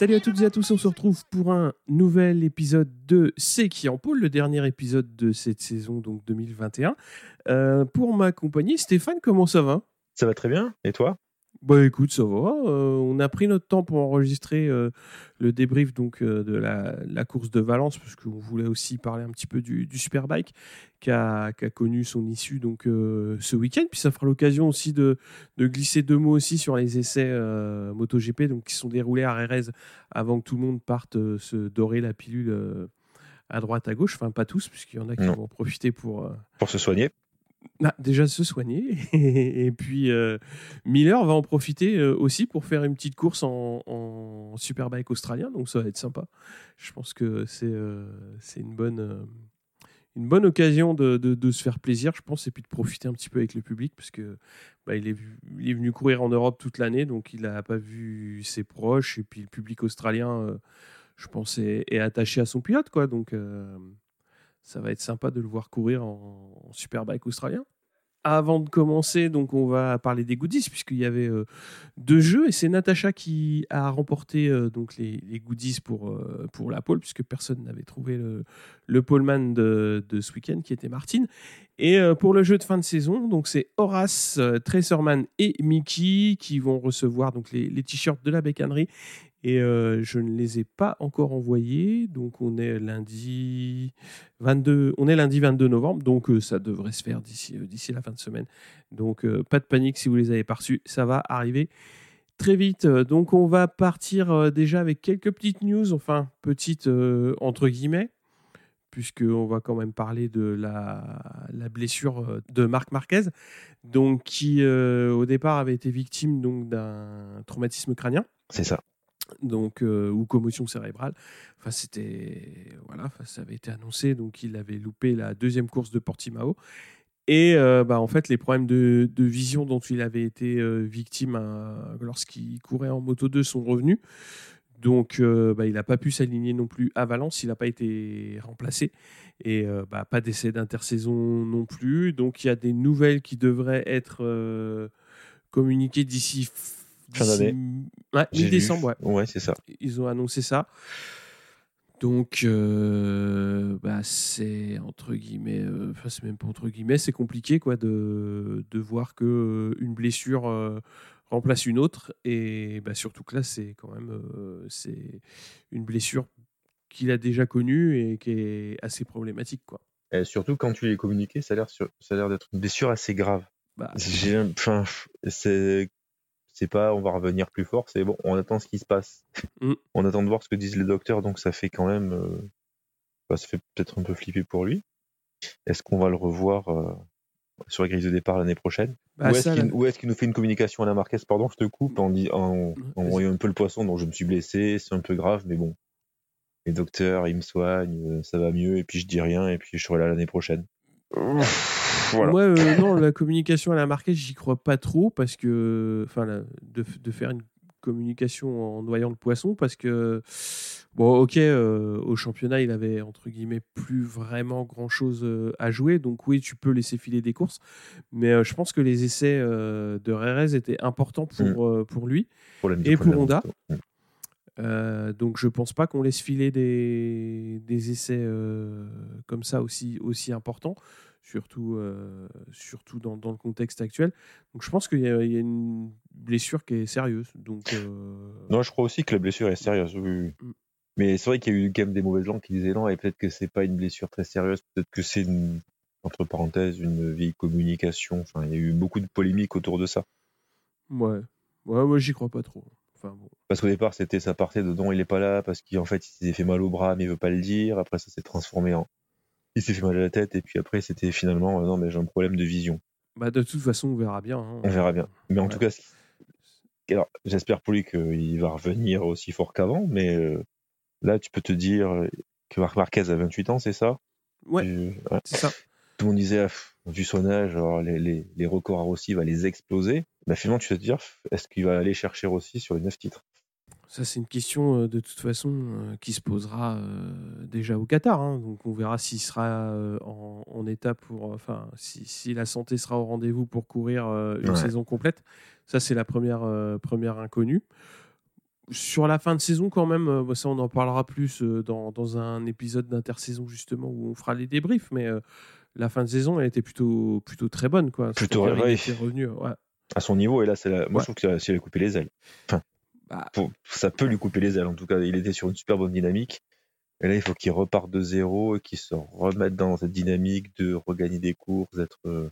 Salut à toutes et à tous, on se retrouve pour un nouvel épisode de C'est qui en pôle, le dernier épisode de cette saison donc 2021. Euh, pour m'accompagner, Stéphane, comment ça va? Ça va très bien, et toi? Bah écoute, ça va. Euh, on a pris notre temps pour enregistrer euh, le débrief donc euh, de la, course de Valence parce qu'on voulait aussi parler un petit peu du, Superbike qui a, connu son issue donc ce week-end. Puis ça fera l'occasion aussi de, glisser deux mots aussi sur les essais MotoGP donc qui sont déroulés à Rérez avant que tout le monde parte se dorer la pilule à droite à gauche. Enfin pas tous puisqu'il y en a qui vont en profiter pour pour se soigner. Ah, déjà se soigner. et puis euh, Miller va en profiter euh, aussi pour faire une petite course en, superbike australien. Donc ça va être sympa. Je pense que c'est euh, une, bonne, une bonne occasion de, de, se faire plaisir, je pense, et puis de profiter un petit peu avec le public. Parce que bah, il, est, il, est, venu courir en Europe toute l'année. Donc il n'a pas vu ses proches. Et puis le public australien, je pense, est, est, attaché à son pilote. Quoi. Donc ça va être sympa de le voir courir en, superbike australien. Avant de commencer, donc on va parler des goodies puisqu'il y avait euh, deux jeux et c'est Natacha qui a remporté euh, donc les, goodies pour, euh, pour la pole puisque personne n'avait trouvé le, le poleman de, de, ce week-end qui était Martine. Et pour le jeu de fin de saison, donc c'est Horace, Tracerman et Mickey qui vont recevoir donc les, les t-shirts de la bécannerie et euh, je ne les ai pas encore envoyés. Donc on est lundi 22, on est lundi 22 novembre, donc euh, ça devrait se faire d'ici euh, d'ici la fin de semaine. Donc pas de panique si vous les avez pas reçus, ça va arriver très vite. Donc on va partir déjà avec quelques petites news, enfin petites entre guillemets, puisqu'on va quand même parler de la, blessure de Marc Marquez, donc qui au départ avait été victime d'un traumatisme crânien. C'est ça donc euh, ou commotion cérébrale. Enfin, c'était voilà, ça avait été annoncé, donc il avait loupé la deuxième course de Portimao. Et euh, bah, en fait, les problèmes de, vision dont il avait été euh, victime lorsqu'il courait en moto 2 sont revenus. Donc, bah, il n'a pas pu s'aligner non plus à Valence. Il n'a pas été remplacé. Et bah, pas d'essai d'intersaison non plus. Donc, il y a des nouvelles qui devraient être communiquées d'ici Fin d'année. Ouais, mi-décembre, ouais. Ouais, c'est ça. Ils ont annoncé ça. Donc, euh, bah, c'est entre guillemets, euh, enfin, c'est même pas entre guillemets, c'est compliqué quoi de, de voir que euh, une blessure remplace une autre et bah, surtout que là, c'est quand même c'est une blessure qu'il a déjà connue et qui est assez problématique quoi. Et surtout quand tu l'es communiqué, ça a l'air ça a l'air d'être une blessure assez grave. Bah, J'ai, enfin, c'est c'est pas on va revenir plus fort, c'est bon, on attend ce qui se passe. Mm. On attend de voir ce que disent les docteurs, donc ça fait quand même. Euh, ça fait peut-être un peu flipper pour lui. Est-ce qu'on va le revoir euh, sur la grille de départ l'année prochaine? Bah, Ou est-ce qu'il nous fait une communication à la Marquez Pardon, je te coupe en, en, en voyant un peu le poisson, donc je me suis blessé, c'est un peu grave, mais bon. Les docteurs, ils me soignent, euh, ça va mieux, et puis je dis rien, et puis je serai là l'année prochaine. Moi, euh, non, la communication à la marquette, j'y crois pas trop parce que, enfin, de, de, faire une communication en noyant le poisson parce que, bon, ok, euh, au championnat, il avait entre guillemets plus vraiment grand chose euh, à jouer, donc oui, tu peux laisser filer des courses, mais je pense que les essais de Rérez étaient importants pour, mm. pour lui et pour Honda. Donc je pense pas qu'on laisse filer des, des essais comme ça aussi, aussi importants surtout, euh, surtout dans, dans, le contexte actuel. Donc je pense qu'il y, y, a une blessure qui est sérieuse. Donc, euh, Non, je crois aussi que la blessure est sérieuse. Mm. Mais c'est vrai qu'il y a eu quand même des mauvaises langues qui disaient non, et peut-être que c'est pas une blessure très sérieuse, peut-être que c'est une, entre parenthèses, une vieille communication. Enfin, il y a eu beaucoup de polémiques autour de ça. Ouais, ouais, moi j'y crois pas trop. Enfin, bon. Parce qu'au départ, c'était ça partait de non, il est pas là parce qu'en fait, il s'est fait mal au bras, mais il veut pas le dire. Après, ça s'est transformé en il s'est fait mal à la tête et puis après c'était finalement euh, non mais j'ai un problème de vision. Bah de toute façon on verra bien. Hein. On verra bien. Mais en tout cas, alors j'espère pour lui qu'il va revenir aussi fort qu'avant, mais euh, là tu peux te dire que Marquez a 28 ans, c'est ça? Ouais, c'est ça. Tout le monde disait, ah, vu son âge, les, les, les, records à Rossi va les exploser. Mais finalement, tu vas te dire, est-ce qu'il va aller chercher Rossi sur les 9 titres? Ça, c'est une question de toute façon qui se posera déjà au Qatar. Hein. Donc, on verra s'il sera en, état pour. Enfin, si, la santé sera au rendez-vous pour courir une saison complète. Ça, c'est la première, première inconnue. Sur la fin de saison, quand même, ça, on en parlera plus dans, dans un épisode d'intersaison, justement, où on fera les débriefs. Mais la fin de saison, elle était plutôt, plutôt très bonne. Quoi. Plutôt revenu. À son niveau, et là, c'est moi, je trouve qu'il a coupé les ailes. Enfin, bah, ça peut lui couper les ailes. En tout cas, il était sur une super bonne dynamique. Et là, il faut qu'il reparte de zéro et qu'il se remette dans cette dynamique de regagner des courses, d'être euh,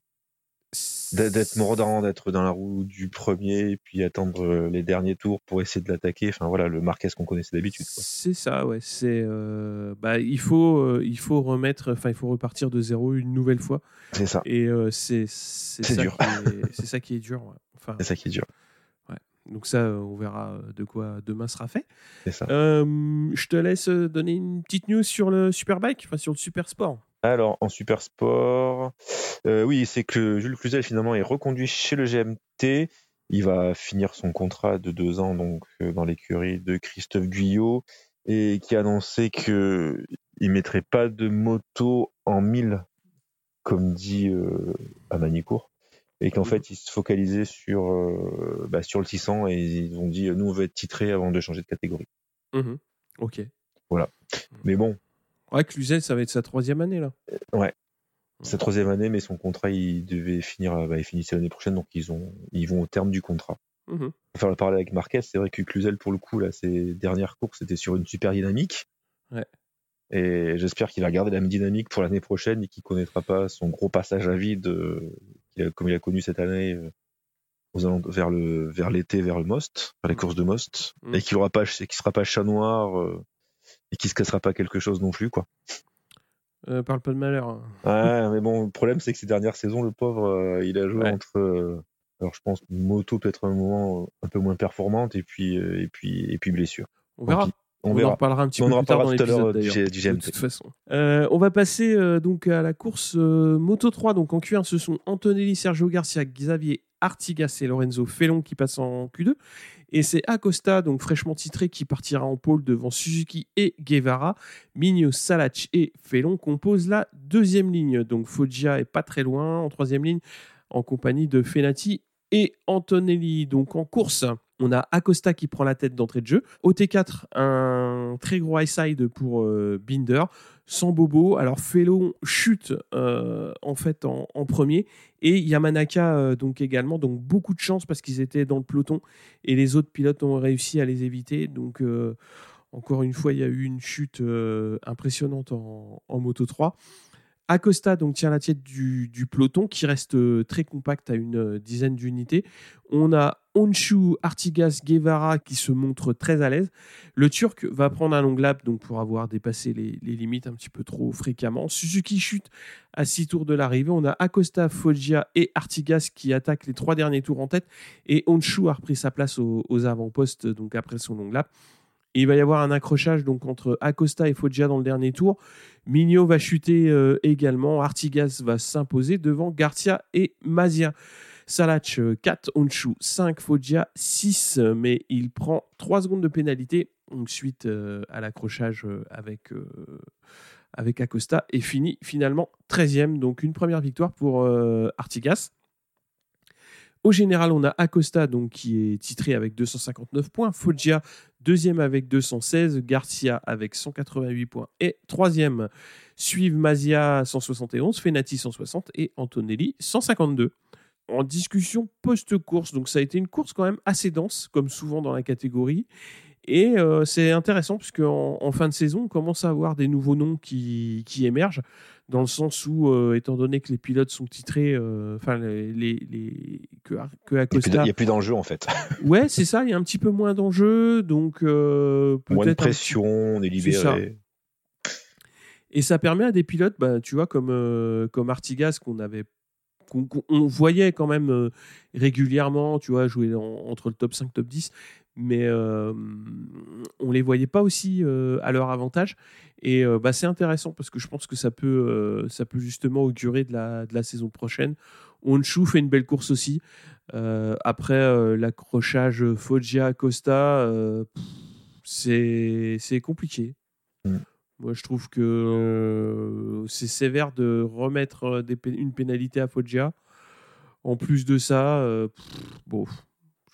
d'être mordant, d'être dans la roue du premier, et puis attendre euh, les derniers tours pour essayer de l'attaquer. Enfin voilà, le Marquez qu'on connaissait d'habitude. C'est ça, ouais. C'est euh, bah, il faut il faut remettre, enfin il faut repartir de zéro une nouvelle fois. C'est ça. Et c'est c'est dur. C'est ça qui est dur. Enfin, c'est ça qui est dur. Donc ça, euh, on verra euh, de quoi demain sera fait. Ça. Euh, je te laisse donner une petite news sur le Superbike, enfin sur le Super Sport. Alors, en Super Sport, oui, c'est que Jules Cluzel finalement est reconduit chez le GMT. Il va finir son contrat de deux ans donc dans l'écurie de Christophe Guyot et qui a annoncé que il mettrait pas de moto en 1000 comme dit à Manicourt et qu'en mmh. fait ils se focalisaient sur euh, bah, sur le 600 et ils ont dit nous on veut être titré avant de changer de catégorie. Mmh ok. Voilà. Mmh. Mais bon. Ouais, Cluzel, ça va être sa troisième année là. Euh, ouais. Sa troisième année, mais son contrat il devait finir, bah, il finissait l'année prochaine, donc ils ont ils vont au terme du contrat. Mmh. Pour faire le parler avec Marquez, c'est vrai que Cluzel pour le coup là, ses dernières courses c'était sur une super dynamique. Ouais. Et j'espère qu'il va garder la même dynamique pour l'année prochaine et qu'il connaîtra pas son gros passage à vide comme il a connu cette année euh, vers le vers l'été vers le Most, vers les mm. courses de Most, mm. et qu'il aura pas, qui sera pas chat noir euh, et qui se cassera pas quelque chose non plus quoi. Euh, parle pas de malheur. Hein. Ouais, mais bon, le problème c'est que ces dernières saisons, le pauvre, il a joué entre alors je pense moto peut-être un moment un peu moins performante et puis et puis et puis blessure. On verra. On, en reparlera un petit peu plus tard dans l'épisode d'ailleurs. De toute façon. Euh, on va passer euh, donc à la course euh, Moto 3. Donc en Q1, ce sont Antonelli, Sergio Garcia, Xavier Artigas et Lorenzo Felon qui passent en Q2. Et c'est Acosta, donc fraîchement titré, qui partira en pôle devant Suzuki et Guevara. Migno, Salach et Felon composent la deuxième ligne. Donc Foggia est pas très loin en troisième ligne en compagnie de Fenati et Antonelli. Donc en course, on a Acosta qui prend la tête d'entrée de jeu. Au T4, un très gros high side pour euh, Binder, sans bobo. Alors Fellow chute euh, en fait en, premier et Yamanaka euh, donc également. Donc beaucoup de chance parce qu'ils étaient dans le peloton et les autres pilotes ont réussi à les éviter. Donc encore une fois, il y a eu une chute impressionnante en Moto 3. Acosta donc tient la tête du, peloton qui reste euh, très compact à une euh, dizaine d'unités. On a Onshu, Artigas, Guevara qui se montrent très à l'aise. Le Turc va prendre un long lap donc pour avoir dépassé les, limites un petit peu trop fréquemment. Suzuki chute à six tours de l'arrivée. On a Acosta, Foggia et Artigas qui attaquent les trois derniers tours en tête. Et Onshu a repris sa place aux, aux avant-postes donc après son long lap il va y avoir un accrochage donc entre Acosta et Foggia dans le dernier tour. Mignot va chuter euh, également. Artigas va s'imposer devant Garcia et Mazia. Salach 4, Onshu 5, Foggia 6, mais il prend 3 secondes de pénalité suite euh, à l'accrochage euh, avec, avec Acosta et finit finalement 13e. Donc une première victoire pour Artigas. Au général, on a Acosta donc, qui est titré avec 259 points, Foggia deuxième avec 216, Garcia avec 188 points et troisième suivent Mazia 171, Fenati 160 et Antonelli 152. En discussion post-course, donc ça a été une course quand même assez dense, comme souvent dans la catégorie. Et euh, c'est intéressant puisque en, fin de saison, on commence à avoir des nouveaux noms qui, qui émergent dans le sens où, euh, étant donné que les pilotes sont titrés, euh, enfin, les, les, que, que Acosta. Il n'y a plus d'enjeu en fait. ouais, c'est ça, il y a un petit peu moins d'enjeu, donc. Euh, moins de pression, on est libéré. Et ça permet à des pilotes, bah, tu vois, comme, comme Artigas, qu'on avait. qu'on voyait quand même régulièrement, tu vois, jouer entre le top 5, top 10, mais on les voyait pas aussi à leur avantage. Et bah, c'est intéressant parce que je pense que ça peut, ça peut justement augurer de la, de la saison prochaine. Onshu fait une belle course aussi. après l'accrochage Foggia-Costa, c'est compliqué. Mm. Moi, je trouve que c'est sévère de remettre une pénalité à Foggia. En plus de ça, bon,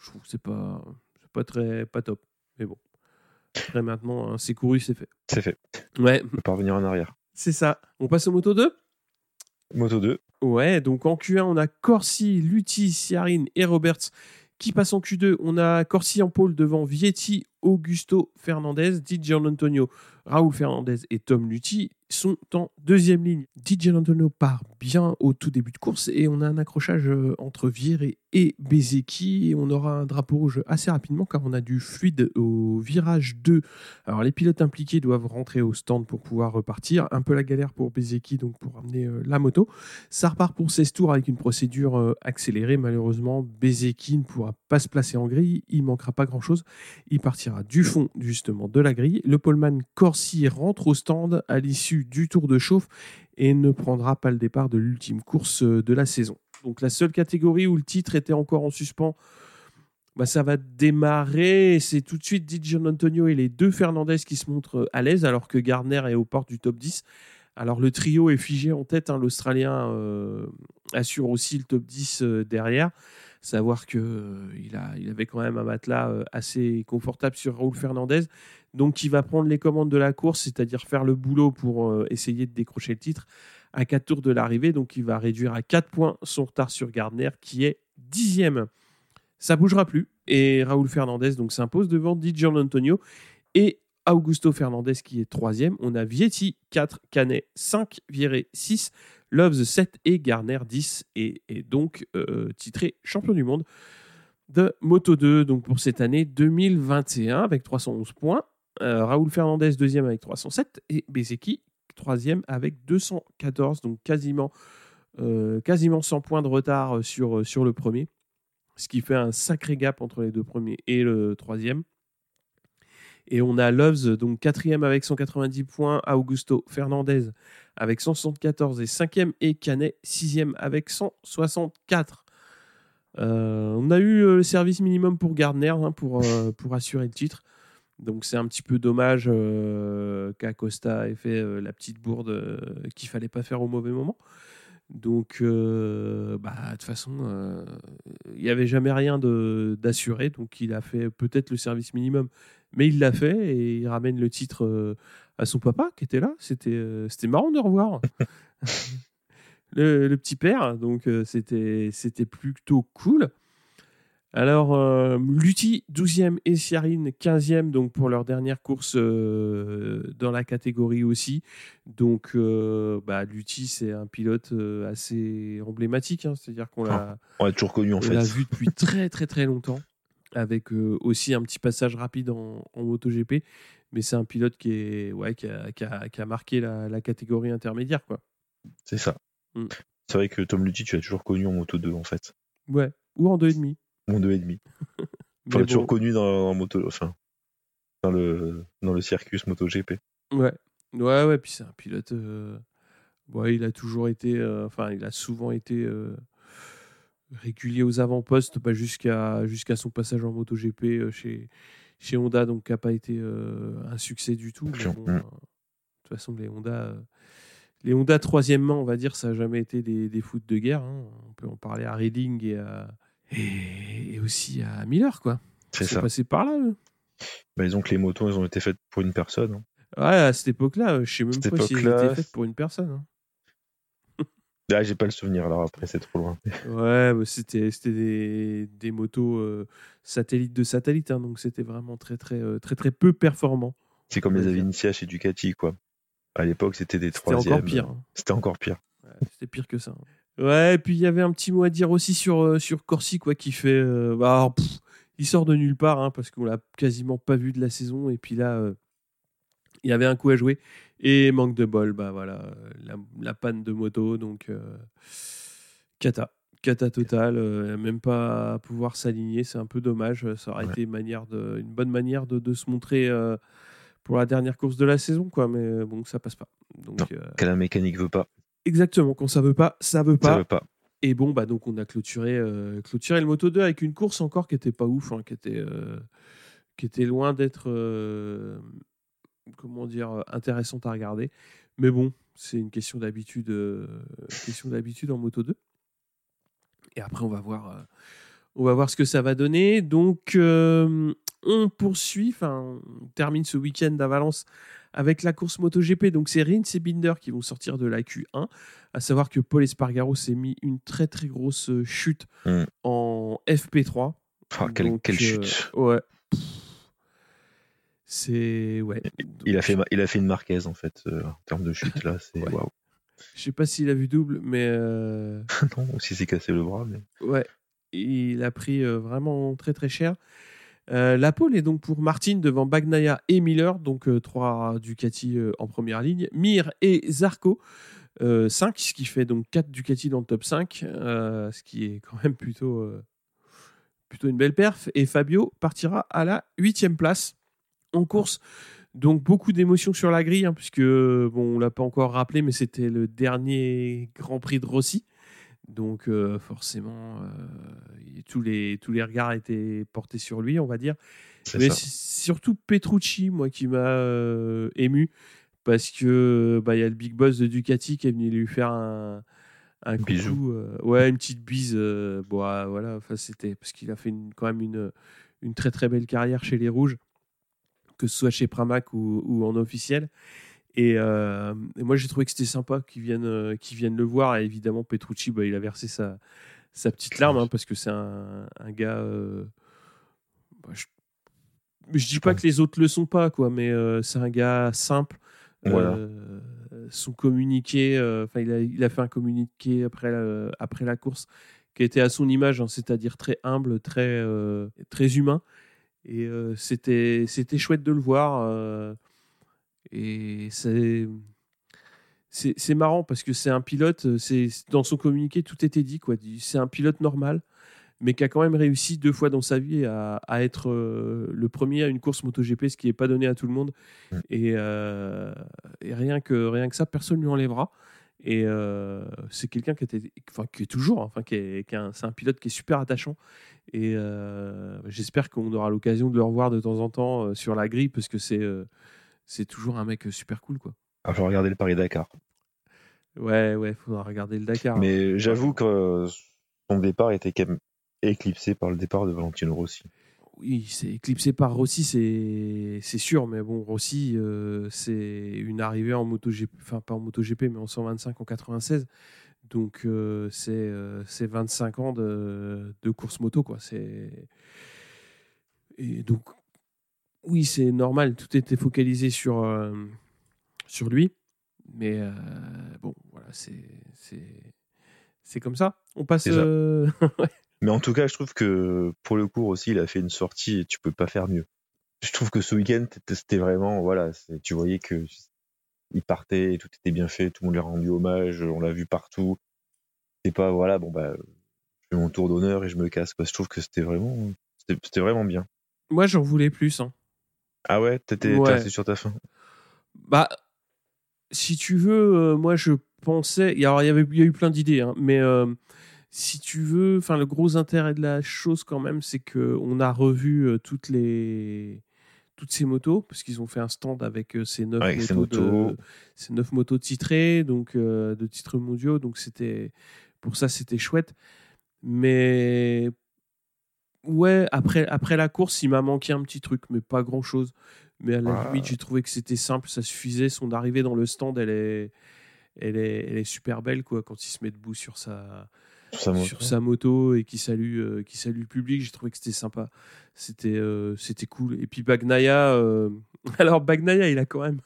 je trouve que c'est pas, pas très pas top. Mais bon. Après, maintenant, hein, c'est couru, c'est fait. C'est fait. Ouais. On peut pas revenir en arrière. C'est ça. On passe au Moto 2 Moto 2. Ouais, donc en Q1, on a Corsi, Lutti, Ciarine et Roberts qui passent en Q2. On a Corsi en pôle devant Vietti, Augusto Fernandez, Di Antonio, Raoul Fernandez et Tom Lutti sont en deuxième ligne. DJ Antonio part au tout début de course et on a un accrochage euh, entre Viré et Bezeki et on aura un drapeau rouge assez rapidement car on a du fluide au virage 2. Alors les pilotes impliqués doivent rentrer au stand pour pouvoir repartir. Un peu la galère pour Bezeki donc pour amener euh, la moto. Ça repart pour 16 tours avec une procédure euh, accélérée. Malheureusement Bezeki ne pourra pas se placer en grille. Il manquera pas grand chose. Il partira du fond justement de la grille. Le poleman Corsi rentre au stand à l'issue du tour de chauffe et ne prendra pas le départ de l'ultime course euh, de la saison. Donc la seule catégorie où le titre était encore en suspens, bah, ça va démarrer. C'est tout de suite DJ Antonio et les deux Fernandez qui se montrent euh, à l'aise alors que Gardner est aux portes du top 10. Alors le trio est figé en tête, hein. l'Australien euh, assure aussi le top 10 derrière. Savoir qu'il il, il avait quand même un matelas assez confortable sur Raoul Fernandez. Donc, il va prendre les commandes de la course, c'est-à-dire faire le boulot pour euh, essayer de décrocher le titre à 4 tours de l'arrivée. Donc, il va réduire à 4 points son retard sur Gardner, qui est dixième. Ça bougera plus. Et Raoul Fernandez s'impose devant Di Antonio Augusto Fernandez qui est troisième. On a Vietti 4, Canet 5, Viré 6, Loves 7 et Garner 10 et, donc euh, titré champion du monde de Moto 2 donc pour cette année 2021 avec 311 points. Euh, Raoul Fernandez, deuxième avec 307, et Bezeki, troisième avec 214, donc quasiment, euh, quasiment 100 points de retard sur, sur le premier, ce qui fait un sacré gap entre les deux premiers et le troisième. Et on a Loves, donc quatrième avec 190 points, Augusto Fernandez avec 174 et cinquième, et Canet sixième avec 164. on a eu le service minimum pour Gardner hein, pour, pour assurer le titre. Donc c'est un petit peu dommage euh, qu'Acosta ait fait euh, la petite bourde euh, qu'il fallait pas faire au mauvais moment. Donc bah, de toute façon, il n'y avait jamais rien d'assuré, donc il a fait peut-être le service minimum, mais il l'a fait et il ramène le titre à son papa qui était là. C'était c'était marrant de revoir. le, le, petit père, donc c'était c'était plutôt cool. Alors, euh, Lutti, 12e et Ciarine, 15e, donc pour leur dernière course euh, dans la catégorie aussi. Donc, euh, bah, Lutti, c'est un pilote euh, assez emblématique, hein. c'est-à-dire qu'on l'a on toujours connu en fait. l'a vu depuis très très très longtemps, avec aussi un petit passage rapide en, en MotoGP. Mais c'est un pilote qui, est, ouais, qui, a, qui, a, qui a marqué la, la, catégorie intermédiaire. quoi. C'est ça. Mm. C'est vrai que Tom Lutti, tu l'as toujours connu en Moto 2 en fait. Ouais, ou en 2,5. Mon 2,5. enfin, toujours connu dans, moto, enfin, dans le, dans le circus MotoGP. Ouais, ouais, ouais. Puis c'est un pilote. Euh, ouais, il a toujours été. Euh, enfin, il a souvent été euh, régulier aux avant-postes, jusqu'à jusqu'à son passage en MotoGP chez chez Honda, donc qui n'a pas été un succès du tout. Bon, de toute façon, les Honda. les Honda troisièmement, on va dire, ça n'a jamais été des, des foot de guerre. Hein. On peut en parler à Reading et à, et, aussi à Miller, quoi. C'est ça. passé par là. Bah, disons que les motos, elles ont été faites pour une personne. Hein. Ouais, à cette époque-là, je sais même pas si elles étaient faites pour une personne. Hein. Ah, j'ai pas le souvenir, alors après, c'est trop loin. ouais, bah, c'était des, des motos euh, satellites de satellite, hein, donc c'était vraiment très, très, euh, très, très peu performant. C'est comme les Avincia chez Ducati, quoi. À l'époque, c'était des troisièmes. C'était encore pire. C'était encore pire. c'était pire que ça. Ouais, et puis il y avait un petit mot à dire aussi sur, euh, sur Corsi, quoi, qui fait. Euh, bah, il sort de nulle part, hein, parce qu'on l'a quasiment pas vu de la saison. Et puis là, euh, il y avait un coup à jouer. Et manque de bol, bah voilà, la, panne de moto. Donc, Kata. Cata totale, même pas pouvoir s'aligner, c'est un peu dommage. Ça aurait été une, manière de, une bonne manière de, de se montrer pour la dernière course de la saison, quoi. Mais bon, ça passe pas. Donc, la mécanique veut pas. Exactement, quand ça veut pas, ça veut pas. Ça veut pas. Et bon, bah donc on a clôturé, clôturé le Moto 2 avec une course encore qui était pas ouf, hein, qui était qui était loin d'être comment dire intéressante à regarder. Mais bon, c'est une question d'habitude, question d'habitude en Moto 2. Et après, on va voir, on va voir ce que ça va donner. Donc, on poursuit, enfin, on termine ce week-end à Valence avec la course MotoGP. Donc, c'est Rins et Binder qui vont sortir de la Q1. À savoir que Paul Espargaro s'est mis une très très grosse chute mmh. en FP3. Ah, quelle, chute Ouais. C'est ouais. Il a fait il a fait une Marquez en fait en termes de chute là. C'est. Je sais pas s'il a vu double, mais. Euh... non, si s'est cassé le bras. Mais... Ouais, il a pris euh, vraiment très très cher. Euh, la pole est donc pour Martin devant Bagnaia et Miller, donc euh, trois Ducati en première ligne. Mir et Zarco, 5, ce qui fait donc 4 Ducati dans le top 5, ce qui est quand même plutôt, plutôt une belle perf. Et Fabio partira à la 8 place en course. Donc beaucoup d'émotions sur la grille, hein, puisque bon, on l'a pas encore rappelé, mais c'était le dernier Grand Prix de Rossi. Donc euh, forcément, euh, tous, les, tous les regards étaient portés sur lui, on va dire. Mais surtout Petrucci, moi, qui m'a euh, ému, parce que bah, y a le big boss de Ducati qui est venu lui faire un, un bisou. ouais, une petite bise. bon, ah, voilà, enfin, c'était parce qu'il a fait quand même une, une très très belle carrière chez les Rouges que ce soit chez Pramac ou, en officiel. Euh, et, moi, j'ai trouvé que c'était sympa qu'ils viennent, euh, viennent le voir. Et évidemment, Petrucci, bah, il a versé sa, sa petite larme hein, parce que c'est un, gars. Euh, bah, je, je dis pas que les autres le sont pas, quoi, mais c'est un gars simple. son communiqué, enfin, il a, il, a, fait un communiqué après la, après la course qui était à son image, hein, c'est-à-dire très humble, très, très humain. Et c'était, c'était chouette de le voir. Euh, et c'est, c'est, marrant parce que c'est un pilote, euh, c'est, dans son communiqué, tout était dit. Quoi. C'est un pilote normal, mais qui a quand même réussi deux fois dans sa vie à, à être le premier à une course MotoGP, ce qui n'est pas donné à tout le monde. Et, et, rien, que, rien que ça, personne ne lui enlèvera. Et euh, c'est quelqu'un qui, était, enfin, qui est toujours, enfin, qui est, c'est un pilote qui est super attachant. Et euh, j'espère qu'on aura l'occasion de le revoir de temps en temps euh, sur la grille parce que c'est, c'est toujours un mec super cool. Quoi. Ah, faut regarder le Paris-Dakar. Ouais, ouais, faudra regarder le Dakar. Mais j'avoue que son départ était quand même éclipsé par le départ de Valentino Rossi oui, c'est éclipsé par Rossi, c'est sûr, mais bon, Rossi, euh, c'est une arrivée en MotoGP, enfin pas en MotoGP, mais en 125 en 96. Donc euh, c'est 25 euh, ans de, de, course moto, quoi. Et donc, oui, c'est normal, tout était focalisé sur, sur lui. Mais bon, voilà, c'est comme ça. On passe. Mais en tout cas, je trouve que pour le cours aussi, il a fait une sortie et tu peux pas faire mieux. Je trouve que ce week-end, c'était vraiment, voilà, tu voyais que il partait et tout était bien fait, tout le monde lui a rendu hommage, on l'a vu partout. C'est pas, voilà, bon, bah, je fais mon tour d'honneur et je me casse, quoi. Je trouve que c'était vraiment, c'était vraiment bien. Moi, j'en voulais plus, hein. Ah ouais, t'étais ouais. sur ta fin. Bah, si tu veux, euh, moi, je pensais, alors il y avait, il y a eu plein d'idées, hein, mais euh, si tu veux, enfin le gros intérêt de la chose quand même, c'est que on a revu euh, toutes les toutes ces motos parce qu'ils ont fait un stand avec ces neuf motos, ces neuf motos titrées, donc de titres mondiaux. Donc c'était pour ça c'était chouette. Mais ouais, après après la course, il m'a manqué un petit truc, mais pas grand chose. Mais à la limite, j'ai trouvé que c'était simple, ça suffisait. Son arrivée dans le stand, elle est elle est, elle est super belle quoi quand il se met debout sur sa sur sa moto et qui salue, euh, qui salue le public. J'ai trouvé que c'était sympa. C'était euh, c'était cool. Et puis Bagnaya, euh, alors Bagnaya, il a quand même,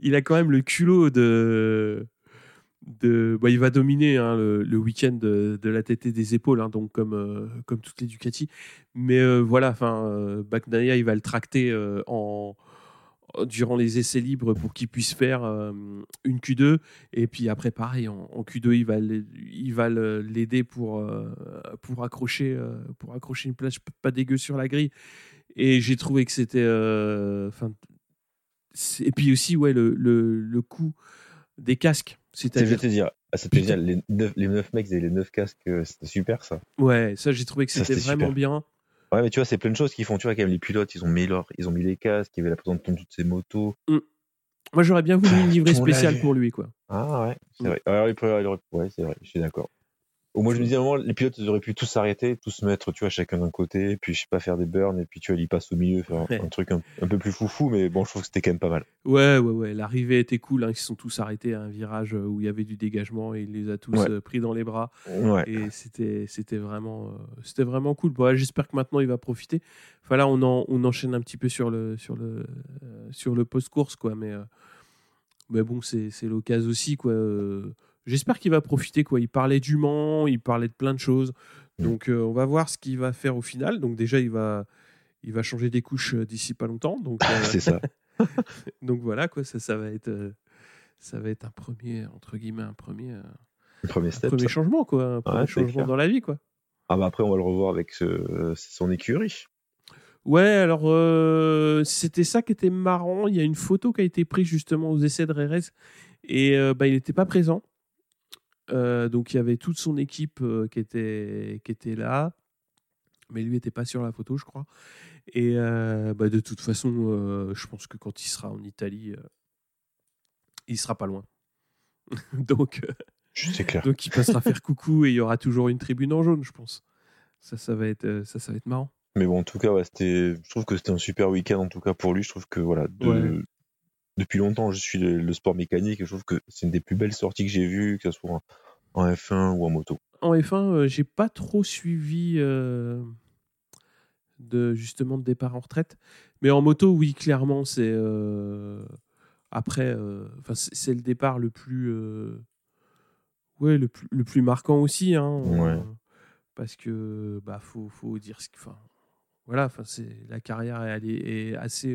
il a quand même le culot de. Bah, il va dominer hein, le, week-end de, la tête et des épaules, hein, donc comme, comme toutes les Ducati. Mais voilà, enfin, Bagnaya, il va le tracter en, durant les essais libres pour qu'il puisse faire une Q2. Et puis après, pareil, en, Q2, il va, l'aider pour, pour, accrocher, pour accrocher une place pas dégueu sur la grille. Et j'ai trouvé que c'était. Et puis aussi, ouais, le, le, le coup des casques. C'est-à-dire. Je vais te dire, ah, les, 9, les 9 mecs et les 9 casques, c'était super ça. Ouais, ça j'ai trouvé que c'était vraiment bien. Ouais, mais tu vois, c'est plein de choses qu'ils font. Tu vois, quand même, les pilotes, ils ont mis, leur, ils ont mis les casques, il y avait la présence de toutes ces motos. Mm. Moi, j'aurais bien voulu une livrée spéciale pour lui, quoi. Ah ouais, c'est mm. vrai. Alors, il ouais, c'est vrai, je suis d'accord. Au moins, je me dis, à un moment, les pilotes, auraient pu tous s'arrêter, tous se mettre, tu vois, chacun d'un côté, puis je sais pas, faire des burns, et puis tu vois, il passe au milieu, faire un, truc un, peu plus foufou, mais bon, je trouve que c'était quand même pas mal. Ouais, ouais, ouais. L'arrivée était cool, hein. ils se sont tous arrêtés à un virage euh, où il y avait du dégagement, et il les a tous euh, pris dans les bras. Ouais. Et c'était, c'était vraiment, euh, c'était vraiment cool. Bon, j'espère que maintenant il va profiter. Enfin là, on, on enchaîne un petit peu sur le, sur le, sur le post-course, quoi, mais, mais bon, c'est, c'est l'occasion aussi, quoi J'espère qu'il va profiter. Quoi. Il parlait du Mans, il parlait de plein de choses. Mm. Donc, euh, on va voir ce qu'il va faire au final. Donc, déjà, il va, il va changer des couches euh, d'ici pas longtemps. Donc, euh, c'est ça. donc voilà, quoi, ça, ça va être, ça va être un premier, entre guillemets, un premier, un premier, step, premier changement, quoi, un premier changement dans la vie, quoi. Ah bah après, on va le revoir avec son écurie. Ouais, alors c'était ça qui était marrant. Il y a une photo qui a été prise justement aux essais de RS et bah, il n'était pas présent. Euh, donc il y avait toute son équipe euh, qui, était, qui était là, mais lui n'était pas sur la photo, je crois. Et euh, bah, de toute façon, je pense que quand il sera en Italie, il sera pas loin. donc, clair. donc il passera faire coucou et il y aura toujours une tribune en jaune, je pense. Ça, ça va être, ça, ça va être marrant. Mais bon, en tout cas, je trouve que c'était un super week-end en tout cas pour lui. Je trouve que voilà, depuis longtemps, je suis le, sport mécanique et je trouve que c'est une des plus belles sorties que j'ai vues, que ce soit en, F1 ou en moto. En F1, euh, j'ai pas trop suivi euh, de justement de départ en retraite, mais en moto, oui, clairement, c'est euh, après, enfin, c'est le départ le plus, ouais, le plus, le plus marquant aussi, hein, parce que bah faut, faut dire ce voilà, enfin c'est la carrière elle est, est assez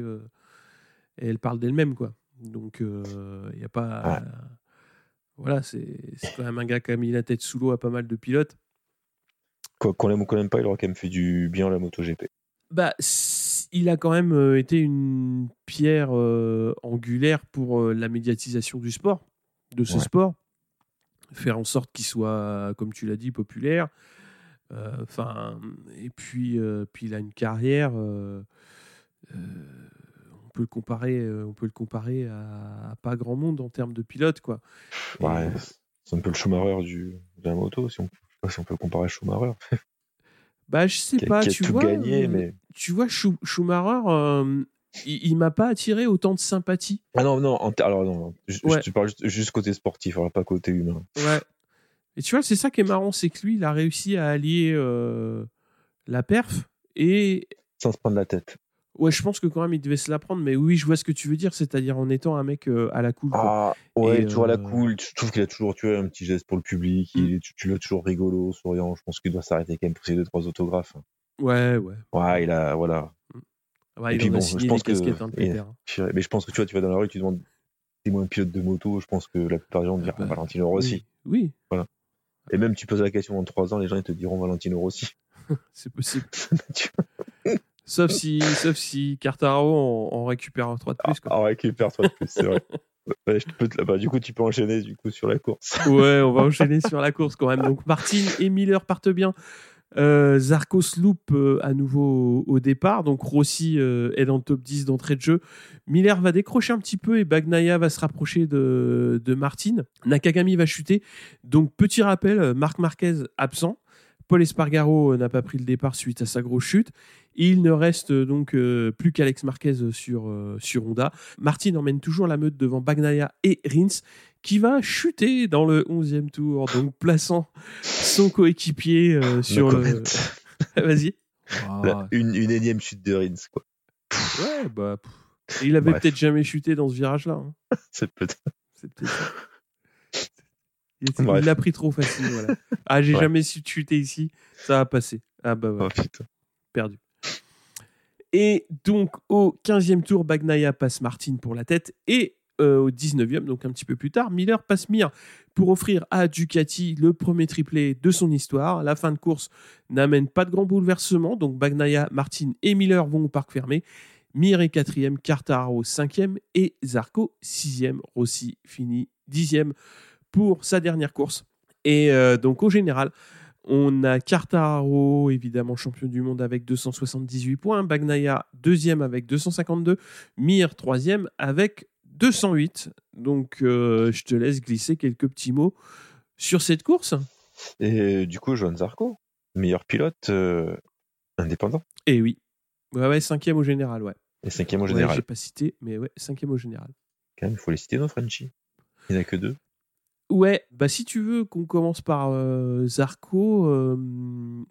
et elle parle d'elle-même quoi. Donc il euh, n'y a pas voilà, c'est quand même un gars qui a mis la tête sous l'eau à pas mal de pilotes. Qu'on l'aime ou qu'on l'aime pas, il aura quand même fait du bien à la MotoGP. Bah, il a quand même euh, été une pierre euh, angulaire pour la médiatisation du sport, de ce sport. Faire en sorte qu'il soit, comme tu l'as dit, populaire. Enfin, et puis, puis il a une carrière peut le comparer, euh, on peut le comparer à, pas grand monde en termes de pilote, quoi. Ouais, c'est un peu le Schumacher du, de la moto, si on, si on peut comparer à Schumacher. bah, je sais pas, tu, vois, gagné, euh, mais... tu vois, Schumacher, euh, il, m'a pas attiré autant de sympathie. Ah non, non, alors non, tu parles juste, côté sportif, alors pas côté humain. Ouais. Et tu vois, c'est ça qui est marrant, c'est que lui, il a réussi à allier la perf et. Sans se prendre la tête. Ouais, je pense que quand même, il devait se la prendre, mais oui, je vois ce que tu veux dire, c'est-à-dire en étant un mec euh, à la cool. Ah, ouais, toujours à la euh, cool. Je trouve qu'il a toujours tu un petit geste pour le public. Mm. Il, tu, l'as toujours rigolo, souriant. Je pense qu'il doit s'arrêter quand même pour ses deux, trois autographes. Ouais, ouais. Ouais, il a. Voilà. Mm. Ouais, et puis bon, je pense que. Hein, mais je pense que tu vois, tu vas dans la rue, tu demandes. C'est moi un pilote de moto, je pense que la plupart des gens diront ah bah, Valentino Rossi. Oui. Voilà. Et même tu poses la question dans trois ans, les gens ils te diront Valentino Rossi. c'est possible. Sauf si, sauf si Cartaro en, récupère un 3 de plus. Quoi. Ah, en récupère 3 de plus, c'est vrai. bah, du coup, tu peux enchaîner du coup, sur la course. ouais, on va enchaîner sur la course quand même. Donc, Martin et Miller partent bien. Euh, Zarkos loupe euh, à nouveau au, départ. Donc, Rossi euh, est dans le top 10 d'entrée de jeu. Miller va décrocher un petit peu et Bagnaia va se rapprocher de, de Martin. Nakagami va chuter. Donc, petit rappel, Marc Marquez absent. Paul Espargaro n'a pas pris le départ suite à sa grosse chute. Il ne reste donc euh, plus qu'Alex Marquez sur, euh, sur Honda. Martin emmène toujours la meute devant Bagnaia et Rins, qui va chuter dans le 11e tour, donc plaçant son coéquipier euh, sur le. Vas-y. Une, une, énième chute de Rins, quoi. Ouais, bah. Il avait peut-être jamais chuté dans ce virage-là. Hein. C'est peut-être. Il, l'a pris trop facile. Voilà. Ah, j'ai jamais su chuter ici. Ça a passé. Ah bah ouais. Oh, perdu. Et donc, au 15e tour, Bagnaia passe Martin pour la tête. Et euh, au 19e, donc un petit peu plus tard, Miller passe Mir pour offrir à Ducati le premier triplé de son histoire. La fin de course n'amène pas de grand bouleversement. Donc, Bagnaia, Martin et Miller vont au parc fermé. Mir est quatrième, Cartaro cinquième et Zarco sixième. Rossi finit dixième pour sa dernière course. Et euh, donc au général, on a Cartaro, évidemment champion du monde avec 278 points, Bagnaia deuxième avec 252, Mir troisième avec 208. Donc euh, je te laisse glisser quelques petits mots sur cette course. Et du coup, Johan Zarco, meilleur pilote euh, indépendant. Et eh oui. Ouais, ouais, cinquième au général, ouais. Et cinquième au général. Ouais, j'ai pas cité, mais ouais, cinquième au général. Quand même, il faut les citer, nos Frenchies. Il n'y en a que deux. Ouais, bah si tu veux qu'on commence par euh, Zarco, euh,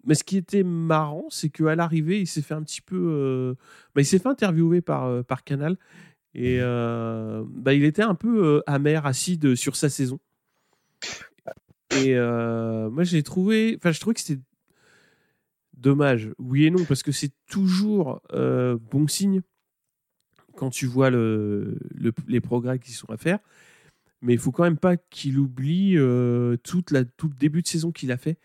mais ce qui était marrant, c'est qu'à l'arrivée, il s'est fait un petit peu, euh, bah, il s'est fait interviewer par par Canal et bah il était un peu amer, acide sur sa saison. Et moi, j'ai trouvé, enfin, je trouvais que c'était dommage, oui et non, parce que c'est toujours bon signe quand tu vois le, les progrès qui sont à faire mais il faut quand même pas qu'il oublie euh, tout le début de saison qu'il a fait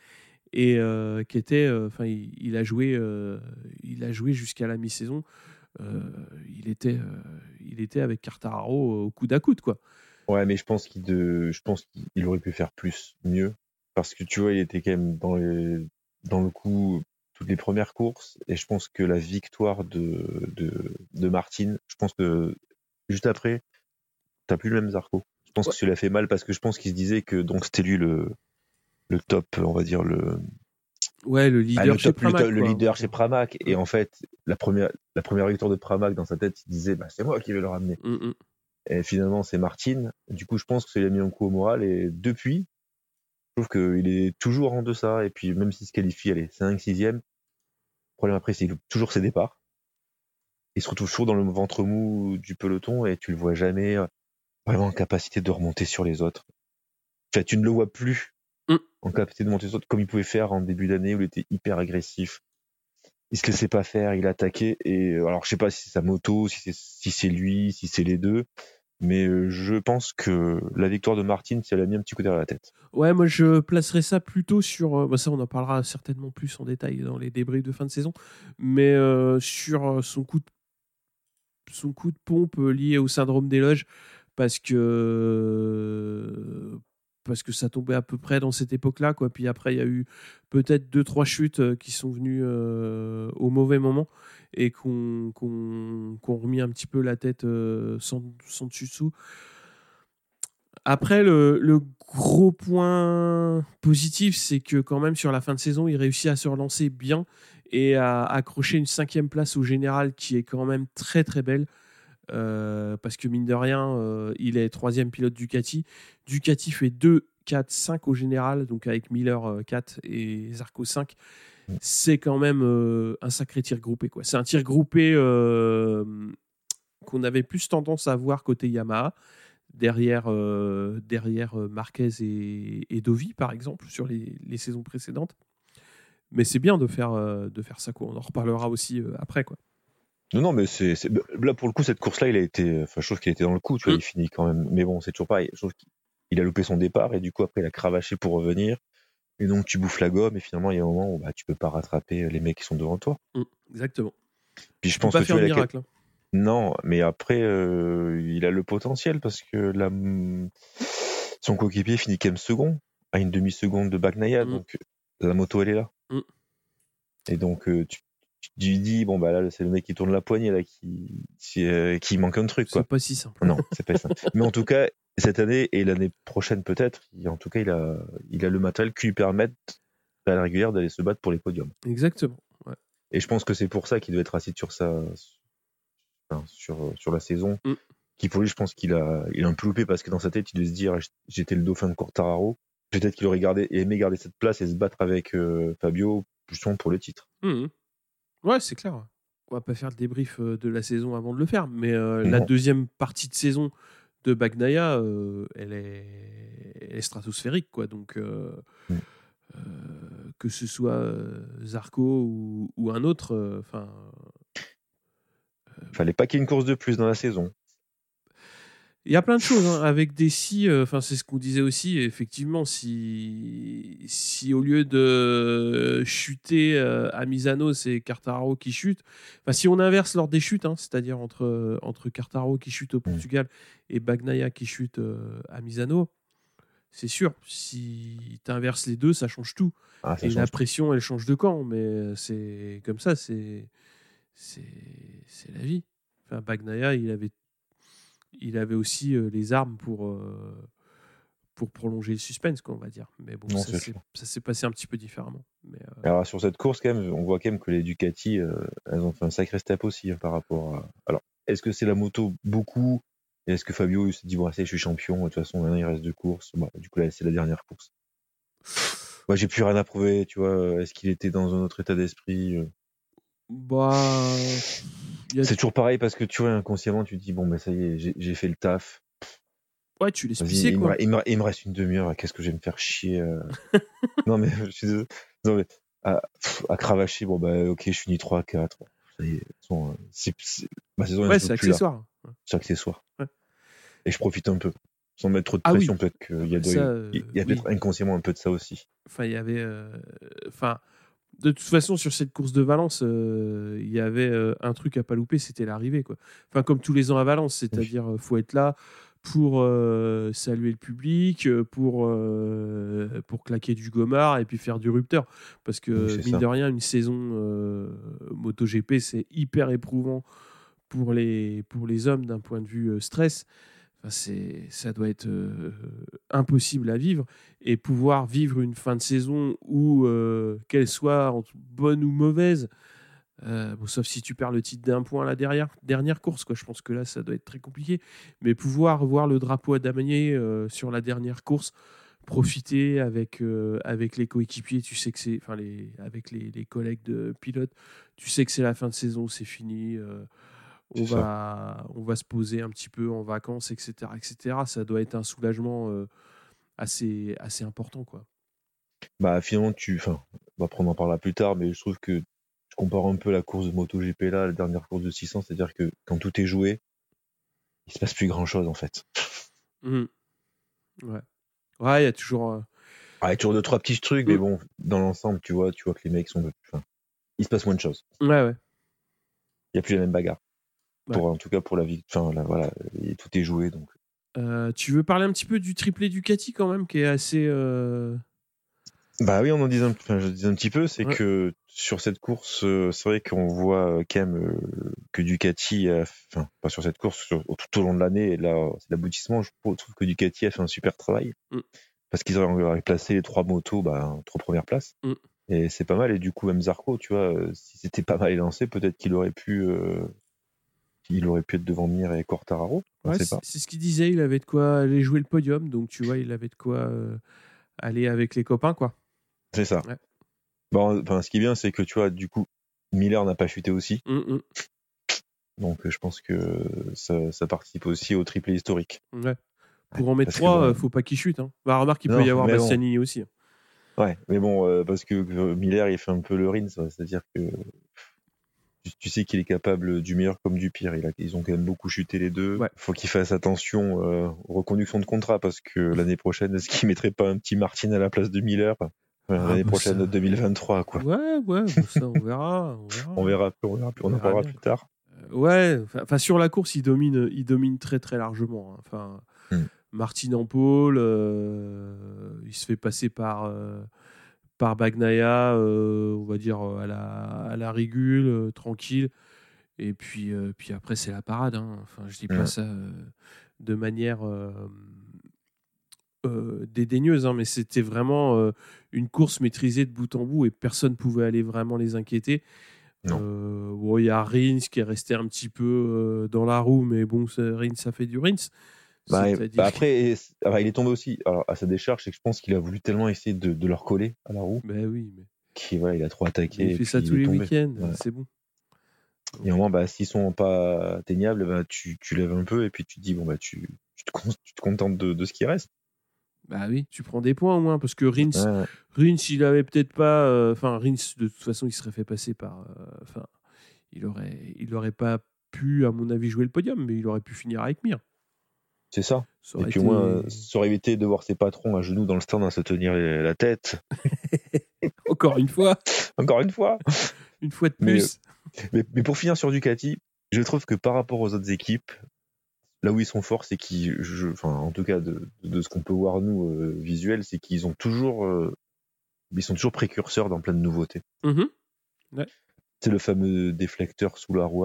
et euh, euh, enfin, il, a joué, il a joué jusqu'à la mi-saison. il était, avec Cartararo au coude à coude, quoi. Ouais, mais je pense qu'il, pense qu'il aurait pu faire plus, mieux, parce que tu vois, il était quand même dans les, dans le coup toutes les premières courses, et je pense que la victoire de, de, de Martine, je pense que juste après, t'as plus le même Zarco pense que celui-là fait mal parce que je pense qu'il se disait que donc c'était lui le, le top, on va dire le. Ouais, le leader chez Pramac. Le, leader chez Pramac. Et en fait, la première, la première victoire de Pramac dans sa tête, il disait bah, c'est moi qui vais le ramener. Mm, mm. Et finalement, c'est Martine. Du coup, je pense que ça lui a mis un coup au moral. Et depuis, je trouve qu'il est toujours en deçà. Et puis, même s'il se qualifie, allez, 5, 6e, le problème après, c'est qu'il toujours ses départs. Il se retrouve toujours dans le ventre mou du peloton et tu le vois jamais vraiment en capacité de remonter sur les autres. Enfin, tu ne le vois plus mm. en capacité de monter sur les autres comme il pouvait faire en début d'année où il était hyper agressif. Il se laissait pas faire, il attaquait et euh, alors je sais pas si c'est sa moto, si c'est si c'est lui, si c'est les deux, mais euh, je pense que la victoire de Martin, ça l'a mis un petit coup derrière la tête. Ouais, moi je placerais ça plutôt sur. Euh, bah, ça, on en parlera certainement plus en détail dans les débriefs de fin de saison, mais sur son coup de son coup de pompe lié au syndrome des loges parce que parce que ça tombait à peu près dans cette époque-là quoi. Puis après il y a eu peut-être deux trois chutes euh, qui sont venues euh, au mauvais moment et qu'on qu'on remis un petit peu la tête euh, sans, sans dessus dessous. Après le, le, gros point positif c'est que quand même sur la fin de saison il réussit à se relancer bien et à accrocher une cinquième place au général qui est quand même très très belle euh, parce que mine de rien, euh, il est troisième pilote Ducati. Ducati fait 2, 4, 5 au général, donc avec Miller 4 euh, et Zarco 5. C'est quand même un sacré tir groupé. Quoi. C'est un tir groupé qu'on avait plus tendance à voir côté Yamaha, derrière, derrière Marquez et, Dovi, par exemple, sur les, les saisons précédentes. Mais c'est bien de faire, de faire ça. Quoi. On en reparlera aussi après. Quoi. Non, non, mais c'est là pour le coup cette course-là, il a été, enfin, je trouve qu'il a été dans le coup, tu vois, mm. il finit quand même. Mais bon, c'est toujours pareil. Je trouve qu'il a loupé son départ et du coup après il a cravaché pour revenir. Et donc tu bouffes la gomme et finalement il y a un moment où bah, tu peux pas rattraper les mecs qui sont devant toi. Mm, exactement. Puis je pense pas que faire tu miracle. Hein. Non, mais après euh, il a le potentiel parce que la... son coéquipier finit quand même second à une demi seconde de Bagnaia, mm. donc la moto elle est là. Et donc euh, tu tu lui dis bon bah là c'est le mec qui tourne la poignée là qui qui, euh, manque un truc quoi. C'est pas si simple. Non, c'est pas simple. Mais en tout cas cette année et l'année prochaine peut-être, en tout cas il a il a le matériel qui lui permet à la régulière d'aller se battre pour les podiums. Exactement. Et je pense que c'est pour ça qu'il doit être assis sur sa sur sur la saison. Mm. Qui pour lui je pense qu'il a il a un peu loupé parce que dans sa tête il doit se dire j'étais le dauphin de Cortararo. Peut-être qu'il aurait gardé aimé garder cette place et se battre avec euh, Fabio justement pour le titre. Mm. Ouais, c'est clair. On va pas faire le débrief euh, de la saison avant de le faire, mais euh, la deuxième partie de saison de Bagnaia, euh, elle, est... stratosphérique, quoi. Donc, mm. que ce soit Zarco ou, un autre, enfin, fallait pas qu'il y ait une course de plus dans la saison. Il y a plein de choses hein. avec des si. Euh, enfin, c'est ce qu'on disait aussi. Effectivement, si si au lieu de chuter euh, à Misano, c'est Cartaro qui chute. Enfin, si on inverse l'ordre des chutes, hein, c'est-à-dire entre entre Cartaro qui chute au mmh. Portugal et Bagnaia qui chute euh, à Misano, c'est sûr. Si tu inverses les deux, ça change tout. Ah, et la pression, elle change de camp. Mais c'est comme ça. C'est c'est la vie. Enfin, Bagnaia, il avait il avait aussi euh, les armes pour, euh, pour prolonger le suspense, quoi, on va dire. Mais bon, ça s'est passé un petit peu différemment. Mais, euh, Alors, sur cette course, quand même, on voit quand même que les Ducati, elles ont fait un sacré step aussi hein, par rapport à. Alors, est-ce que c'est la moto beaucoup? Est-ce que Fabio s'est dit, bon, je suis champion, de toute façon, maintenant il reste deux courses. du coup, là, c'est la dernière course. Moi, j'ai plus rien à prouver, tu vois. Est-ce qu'il était dans un autre état d'esprit Bah. C'est toujours pareil parce que tu vois, inconsciemment, tu te dis, bon, ben ça y est, j'ai fait le taf. Ouais, tu laisses pisser, quoi. Il me, reste une demi-heure, qu'est-ce que je vais me faire chier euh. Non, mais je suis désolé. Non, mais à, cravacher, bon, bah, ok, je suis ni 3 4. Ça y est, c'est, ma saison Ouais, c'est accessoire. C'est accessoire. Ouais. Et je profite un peu. Sans mettre trop de ah pression, peut-être qu'il y a, de, il y a peut-être inconsciemment un peu de ça aussi. Enfin, il y avait. Euh, enfin de toute façon, sur cette course de Valence, euh, il y avait euh, un truc à pas louper, c'était l'arrivée. Quoi. Enfin, comme tous les ans à Valence, c'est-à-dire qu'il euh, faut être là pour saluer le public, pour, pour claquer du gomard et puis faire du rupteur. Parce que, mine de rien, une saison MotoGP, c'est hyper éprouvant pour les, pour les hommes d'un point de vue stress c'est, ça doit être euh, impossible à vivre. Et pouvoir vivre une fin de saison où, euh, qu'elle soit bonne ou mauvaise, euh, sauf si tu perds le titre d'un point à la dernière, course, quoi. je pense que là, ça doit être très compliqué. Mais pouvoir voir le drapeau à Damanier sur la dernière course, profiter avec, avec les coéquipiers, tu sais que c'est, enfin, les, avec les, les, collègues de pilote, tu sais que c'est la fin de saison, c'est fini on va, on va se poser un petit peu en vacances, etc. etc. Ça doit être un soulagement euh, assez, assez important. Quoi. Bah, finalement, tu, enfin, on va prendre en parler plus tard, mais je trouve que je compare un peu la course de MotoGP là, la dernière course de 600, c'est-à-dire que quand tout est joué, il se passe plus grand-chose en fait. Mmh. Ouais. Ouais, il y a toujours. Euh, il y a toujours deux, trois petits trucs, mais mmh. bon, dans l'ensemble, tu vois, tu vois que les mecs sont. Enfin, il se passe moins de choses. Ouais, ouais. Il n'y a plus la même bagarre en tout cas pour la vie. Enfin, voilà, tout est joué. Donc. Euh, tu veux parler un petit peu du triplé Ducati quand même, qui est assez. Euh, bah oui, on en dit un, je dis un petit peu, c'est que sur cette course, euh, c'est vrai qu'on voit quand même que Ducati, enfin pas sur cette course, tout au long de l'année, là c'est l'aboutissement. Je trouve que Ducati a fait un super travail mm. parce qu'ils auraient placé les trois motos, bah, trois premières places. Mm. Et c'est pas mal. Et du coup, même Zarco, tu vois, si c'était pas mal lancé, peut-être qu'il aurait pu il aurait pu être devant Mir et Cortararo. c'est ce qu'il disait. Il avait de quoi aller jouer le podium. Donc, tu vois, il avait de quoi euh, aller avec les copains, quoi. C'est ça. Bon, enfin, ce qui est bien, c'est que tu vois, du coup, Miller n'a pas chuté aussi. Mm, mm. Donc, je pense que ça, participe aussi au triplé historique. Pour en mettre trois, il ne faut pas qu'il chute. Hein. Bah, remarque, il peut y avoir Bastianini aussi. Hein. Ouais, mais bon, euh, parce que Miller, il fait un peu le rin, c'est-à-dire que tu, sais qu'il est capable du meilleur comme du pire. ils ont quand même beaucoup chuté les deux. Il faut qu'il fasse attention euh, aux reconductions de contrat parce que l'année prochaine, est-ce qu'il mettrait pas un petit Martin à la place de Miller? Ah, L'année bah prochaine, 2023, quoi. Ouais, ouais, ça, on verra. On verra, on verra, on, en parlera plus tard. Euh, ouais, enfin sur la course, il domine, il domine très très largement. Hein. Enfin, hmm. Martin en pôle, euh, il se fait passer par par Bagnaia, euh, on va dire à la, à la euh, tranquille. Et puis, euh, puis après, c'est la parade. Hein. Enfin, je dis pas ça de manière dédaigneuse, hein, mais c'était vraiment une course maîtrisée de bout en bout et personne ne pouvait aller vraiment les inquiéter. Il y a Rins qui est resté un petit peu dans la roue, mais bon, Rins, ça fait du Rins. Bah, bah, après, il est tombé aussi alors, à sa décharge, c'est que je pense qu'il a voulu tellement essayer de, de, leur coller à la roue. Ben oui, mais. Qui, il a trop attaqué. Il fait ça tous les week-ends, c'est bon. Et au moment, bah, s'ils sont pas atteignables, bah, tu, tu, lèves un peu et puis tu te dis, bon, bah, tu, tu, te, tu te, contentes de, de, ce qui reste. Bah oui, tu prends des points au moins, parce que Rins, Rins il avait peut-être pas. Euh, enfin, Rins, de toute façon, il serait fait passer par. Euh, enfin, il aurait, il aurait pas pu, à mon avis, jouer le podium, mais il aurait pu finir avec Mir. C'est ça. Et puis au moins, ça aurait évité de voir ses patrons à genoux dans le stand à se tenir la tête. Encore une fois. Encore une fois. Une fois de plus. Mais, mais, pour finir sur Ducati, je trouve que par rapport aux autres équipes, là où ils sont forts, c'est qu'ils, enfin, en tout cas de, ce qu'on peut voir nous euh, visuel, c'est qu'ils ont toujours, euh, ils sont toujours précurseurs dans plein de nouveautés. Mm-hmm. C'est le fameux déflecteur sous la roue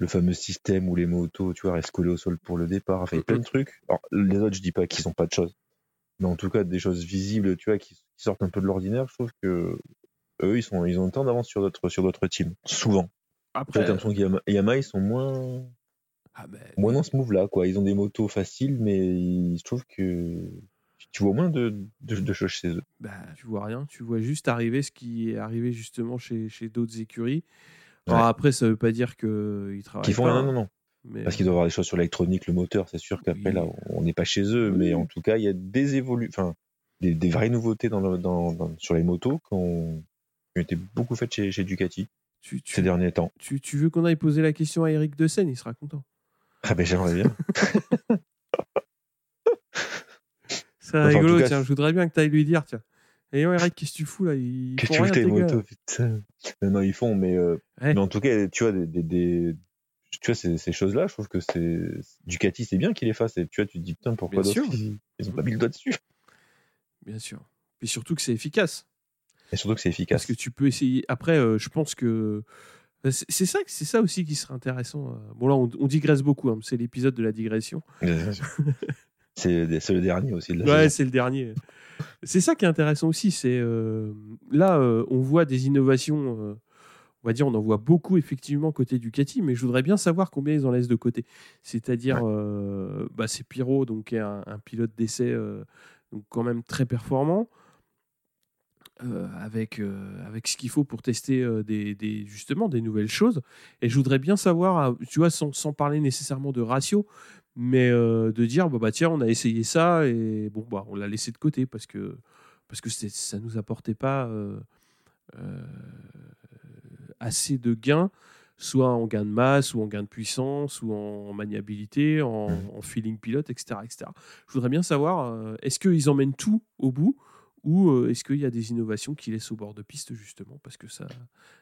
le fameux système où les motos, tu vois, restent collées au sol pour le départ. Enfin, plein de trucs. Alors, les autres, je dis pas qu'ils ont pas de choses, mais en tout cas des choses visibles, tu vois, qui, sortent un peu de l'ordinaire. Je trouve que eux, ils sont, ils ont temps d'avance sur d'autres, sur d'autres teams, souvent. Après, j'ai l'impression qu'Yamaha, ils sont moins, ah ben, moins dans ce move-là, quoi. Ils ont des motos faciles, mais je trouve que tu vois moins de, de, choses chez eux. Bah, tu vois rien, tu vois juste arriver ce qui est arrivé justement chez, chez d'autres écuries. Alors après, ça veut pas dire qu'ils travaillent. Qu'ils font pas, non, non, non. Parce qu'ils doivent avoir des choses sur l'électronique, le moteur, c'est sûr qu'après là, on n'est pas chez eux, mais en tout cas, il y a des évolutions, enfin, des, des, vraies nouveautés dans, dans, sur les motos qui ont, été beaucoup faites chez, chez Ducati ces derniers temps. Tu, tu veux qu'on aille poser la question à Eric De Seine, il sera content. Ah ben j'aimerais bien. C'est rigolo, tiens, je voudrais bien que tu ailles lui dire, tiens. Et Eric, qu'est-ce que tu fous là? Qu'est-ce que tu fous tes motos, putain Non, ils font, mais, euh, mais en tout cas, tu vois, des, des, tu vois ces, ces choses-là, je trouve que c'est Ducati, c'est bien qu'il les fasse. Et tu vois, tu te dis putain, pourquoi d'autres ils, ils ont pas mis le doigt dessus Bien sûr. Et surtout que c'est efficace. Et surtout que c'est efficace. Parce que tu peux essayer. Après, euh, je pense que euh, c'est ça, c'est ça aussi qui serait intéressant. Bon là, on, digresse beaucoup. Hein, c'est l'épisode de la digression. c'est le dernier aussi. De la ouais, c'est le dernier. C'est ça qui est intéressant aussi. C'est euh, là, euh, on voit des innovations. on va dire, on en voit beaucoup effectivement côté Ducati, mais je voudrais bien savoir combien ils en laissent de côté. C'est-à-dire, bah, c'est Pyro, donc un, un pilote d'essai, donc quand même très performant. Euh, avec, euh, avec ce qu'il faut pour tester euh, des, des, justement des nouvelles choses. Et je voudrais bien savoir, tu vois, sans, sans parler nécessairement de ratio, mais de dire, bah, bah, tiens, on a essayé ça et bon, bah, on l'a laissé de côté parce que, parce que ça ne nous apportait pas assez de gains soit en gain de masse, ou en gain de puissance, ou en maniabilité, en, en feeling pilote, etc., etc. Je voudrais bien savoir, est-ce qu'ils emmènent tout au bout ou euh, est-ce qu'il y a des innovations qui laissent au bord de piste justement parce que ça,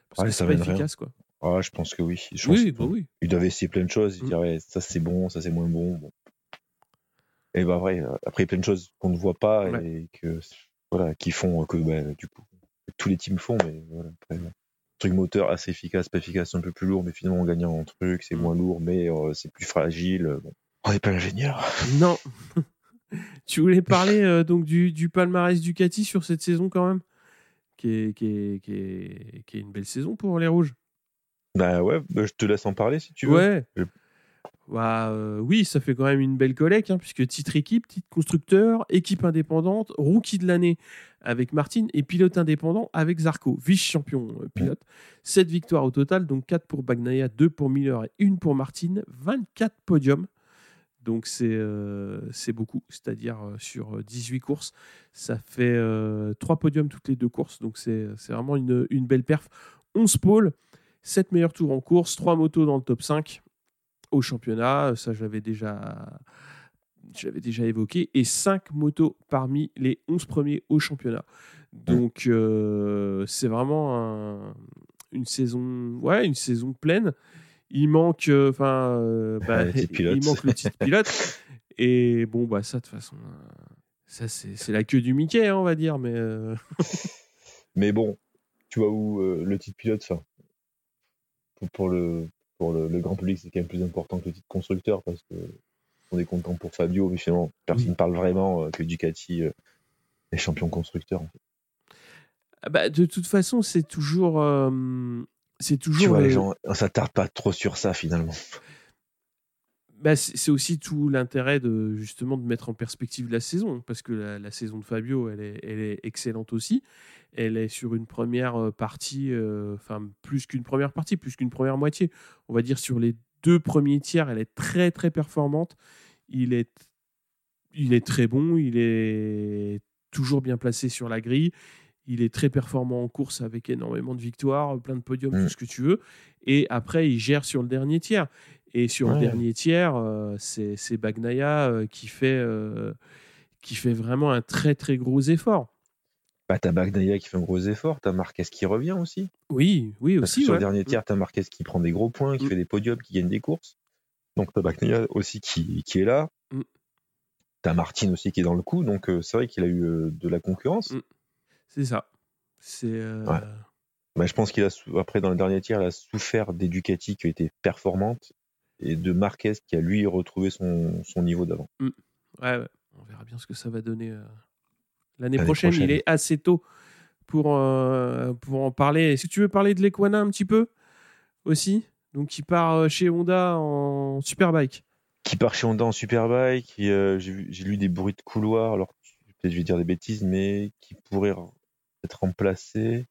parce ça pas efficace quoi. Ah, je pense que oui. Je oui, bah oui. Ils doivent essayer plein de choses. Ils mmh. ça c'est bon, ça c'est moins bon. Et bah vrai, euh, après plein de choses qu'on ne voit pas et que voilà, qui font que bah, du coup tous les teams font, mais voilà. truc moteur assez efficace, pas efficace, un peu plus lourd, mais finalement on gagne en truc, c'est mmh. moins lourd, mais euh, c'est plus fragile. On n'est pas ingénieur. Non. tu voulais parler euh, donc du, du palmarès Ducati sur cette saison quand même? Qui est, qui, est, qui, est, qui est, une belle saison pour les Rouges. Bah ouais, bah, je te laisse en parler si tu veux. Ouais. Bah, euh, oui, ça fait quand même une belle collecte, hein, puisque titre équipe, titre constructeur, équipe indépendante, rookie de l'année avec Martin et pilote indépendant avec Zarco, vice-champion euh, pilote. 7 victoires au total, donc 4 pour Bagnaia, 2 pour Miller et 1 pour Martin, 24 podiums. Donc euh, c'est beaucoup, c'est-à-dire euh, sur 18 euh, courses, ça fait 3 podiums toutes les deux courses, donc c'est vraiment une, une, belle perf. 11 pôles, 7 meilleurs tours en course, 3 motos dans le top 5 au championnat, ça je l'avais déjà, déjà évoqué, et 5 motos parmi les 11 premiers au championnat. Donc c'est vraiment une, saison, ouais, une saison pleine il manque, euh, enfin, euh, bah, il manque le titre pilote. Et bon, bah ça de toute façon, euh, ça c'est la queue du Mickey, hein, on va dire, mais. mais bon, tu vois où le titre pilote, ça, pour, le pour le, grand public, c'est quand même plus important que le titre constructeur parce que on est content pour Fabio, mais finalement, personne ne parle vraiment que Ducati est champion constructeur. Ah bah, de toute façon, c'est toujours c'est toujours. Tu vois, les gens, on s'attarde pas trop sur ça finalement. Bah, c'est aussi tout l'intérêt de justement de mettre en perspective la saison, parce que la, saison de Fabio, elle est, elle est, excellente aussi. Elle est sur une première euh, partie, euh, enfin plus qu'une première partie, plus qu'une première moitié. On va dire sur les deux premiers tiers, elle est très très performante. Il est, il est très bon, il est toujours bien placé sur la grille il est très performant en course avec énormément de victoires, plein de podiums, tout mm. ce que tu veux. Et après, il gère sur le dernier tiers. Et sur le dernier tiers, euh, c'est Bagnaia euh, qui, fait, euh, qui fait vraiment un très très gros effort. Bah, t'as Bagnaia qui fait un gros effort, t'as Marquez qui revient aussi. Oui, oui aussi. Sur le dernier tiers, t'as Marquez qui prend des gros points, qui mm. fait des podiums, qui gagne des courses. Donc t'as Bagnaia aussi qui, qui est là. Mm. T'as Martin aussi qui est dans le coup. Donc c'est vrai qu'il a eu de la concurrence. C'est ça. C'est. Bah, je pense qu'il a après dans le dernier tiers, il a souffert des Ducati qui été performantes et de Marquez qui a lui retrouvé son, son niveau d'avant. Mmh. Ouais, ouais, on verra bien ce que ça va donner euh, l'année prochaine. Il est assez tôt pour, euh, pour en parler. Si tu veux parler de l'Equana un petit peu aussi, donc qui part euh, chez Honda en Superbike. Qui part chez Honda en Superbike. J'ai lu des bruits de couloir. Alors peut-être je vais dire des bêtises, mais qui pourrait être remplacé.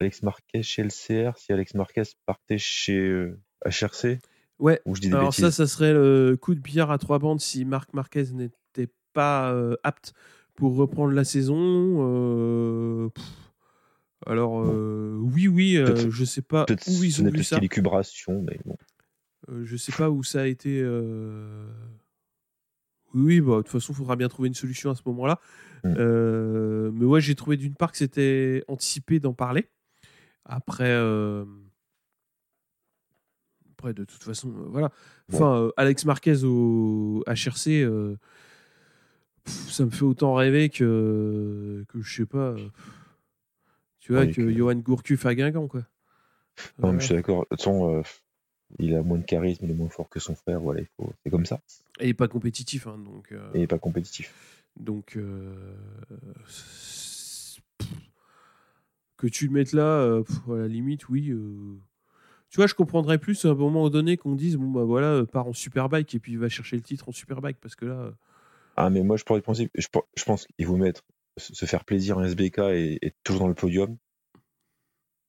Alex Marquez chez LCR, si Alex Marquez partait chez HRC Ouais. Alors ça, ça serait le coup de billard à trois bandes si Marc Marquez n'était pas euh, apte pour reprendre la saison. Euh, alors euh, oui, oui, je sais pas où ils ont vu ça. mais bon. je sais pas où ça a été. Oui, bah, de toute façon, il faudra bien trouver une solution à ce moment-là. Mm. mais ouais, j'ai trouvé d'une part que c'était anticipé d'en parler. Après, de toute façon, euh, voilà. Enfin, euh, Alex Marquez au HRC, euh, ça me fait autant rêver que, que je sais pas, tu vois, que, Johan Gourcuff à Guingamp, quoi. Non, je suis d'accord. De toute il a moins de charisme, il est moins fort que son frère, voilà, c'est comme ça. Et il n'est pas compétitif, hein, donc. Et il n'est pas compétitif. Donc, que tu le mettes là, à la limite, oui tu vois, je comprendrais plus à un moment donné qu'on dise bon bah voilà, euh, part en superbike et puis va chercher le titre en superbike parce que là. Euh, ah mais moi je pourrais penser, je, je pense qu'il vaut mettre se faire plaisir en SBK et être toujours dans le podium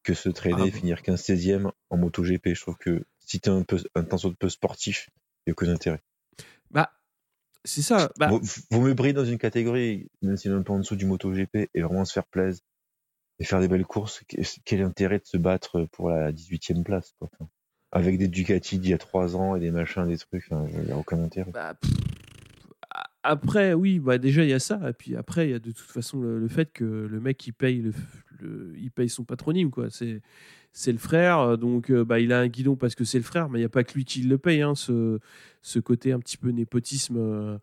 que se traîner, ah, finir 15-16e en MotoGP. Je trouve que si tu es un peu un temps peu sportif, il n'y a aucun intérêt. Bah c'est ça. Bah... Vous, me briller dans une catégorie, même si est un peu en dessous du MotoGP, et vraiment se faire plaisir et faire des belles courses, quel est l'intérêt de se battre pour la 18e place quoi Avec des Ducati d'il y a 3 ans et des machins, des trucs, il n'y a aucun intérêt. Bah, après, oui, bah déjà il y a ça, et puis après il y a de toute façon le, fait que le mec il paye, il paye son patronyme, quoi. C'est c'est le frère, donc euh, bah, il a un guidon parce que c'est le frère, mais il n'y a pas que lui qui le paye, hein, ce, ce côté un petit peu népotisme euh,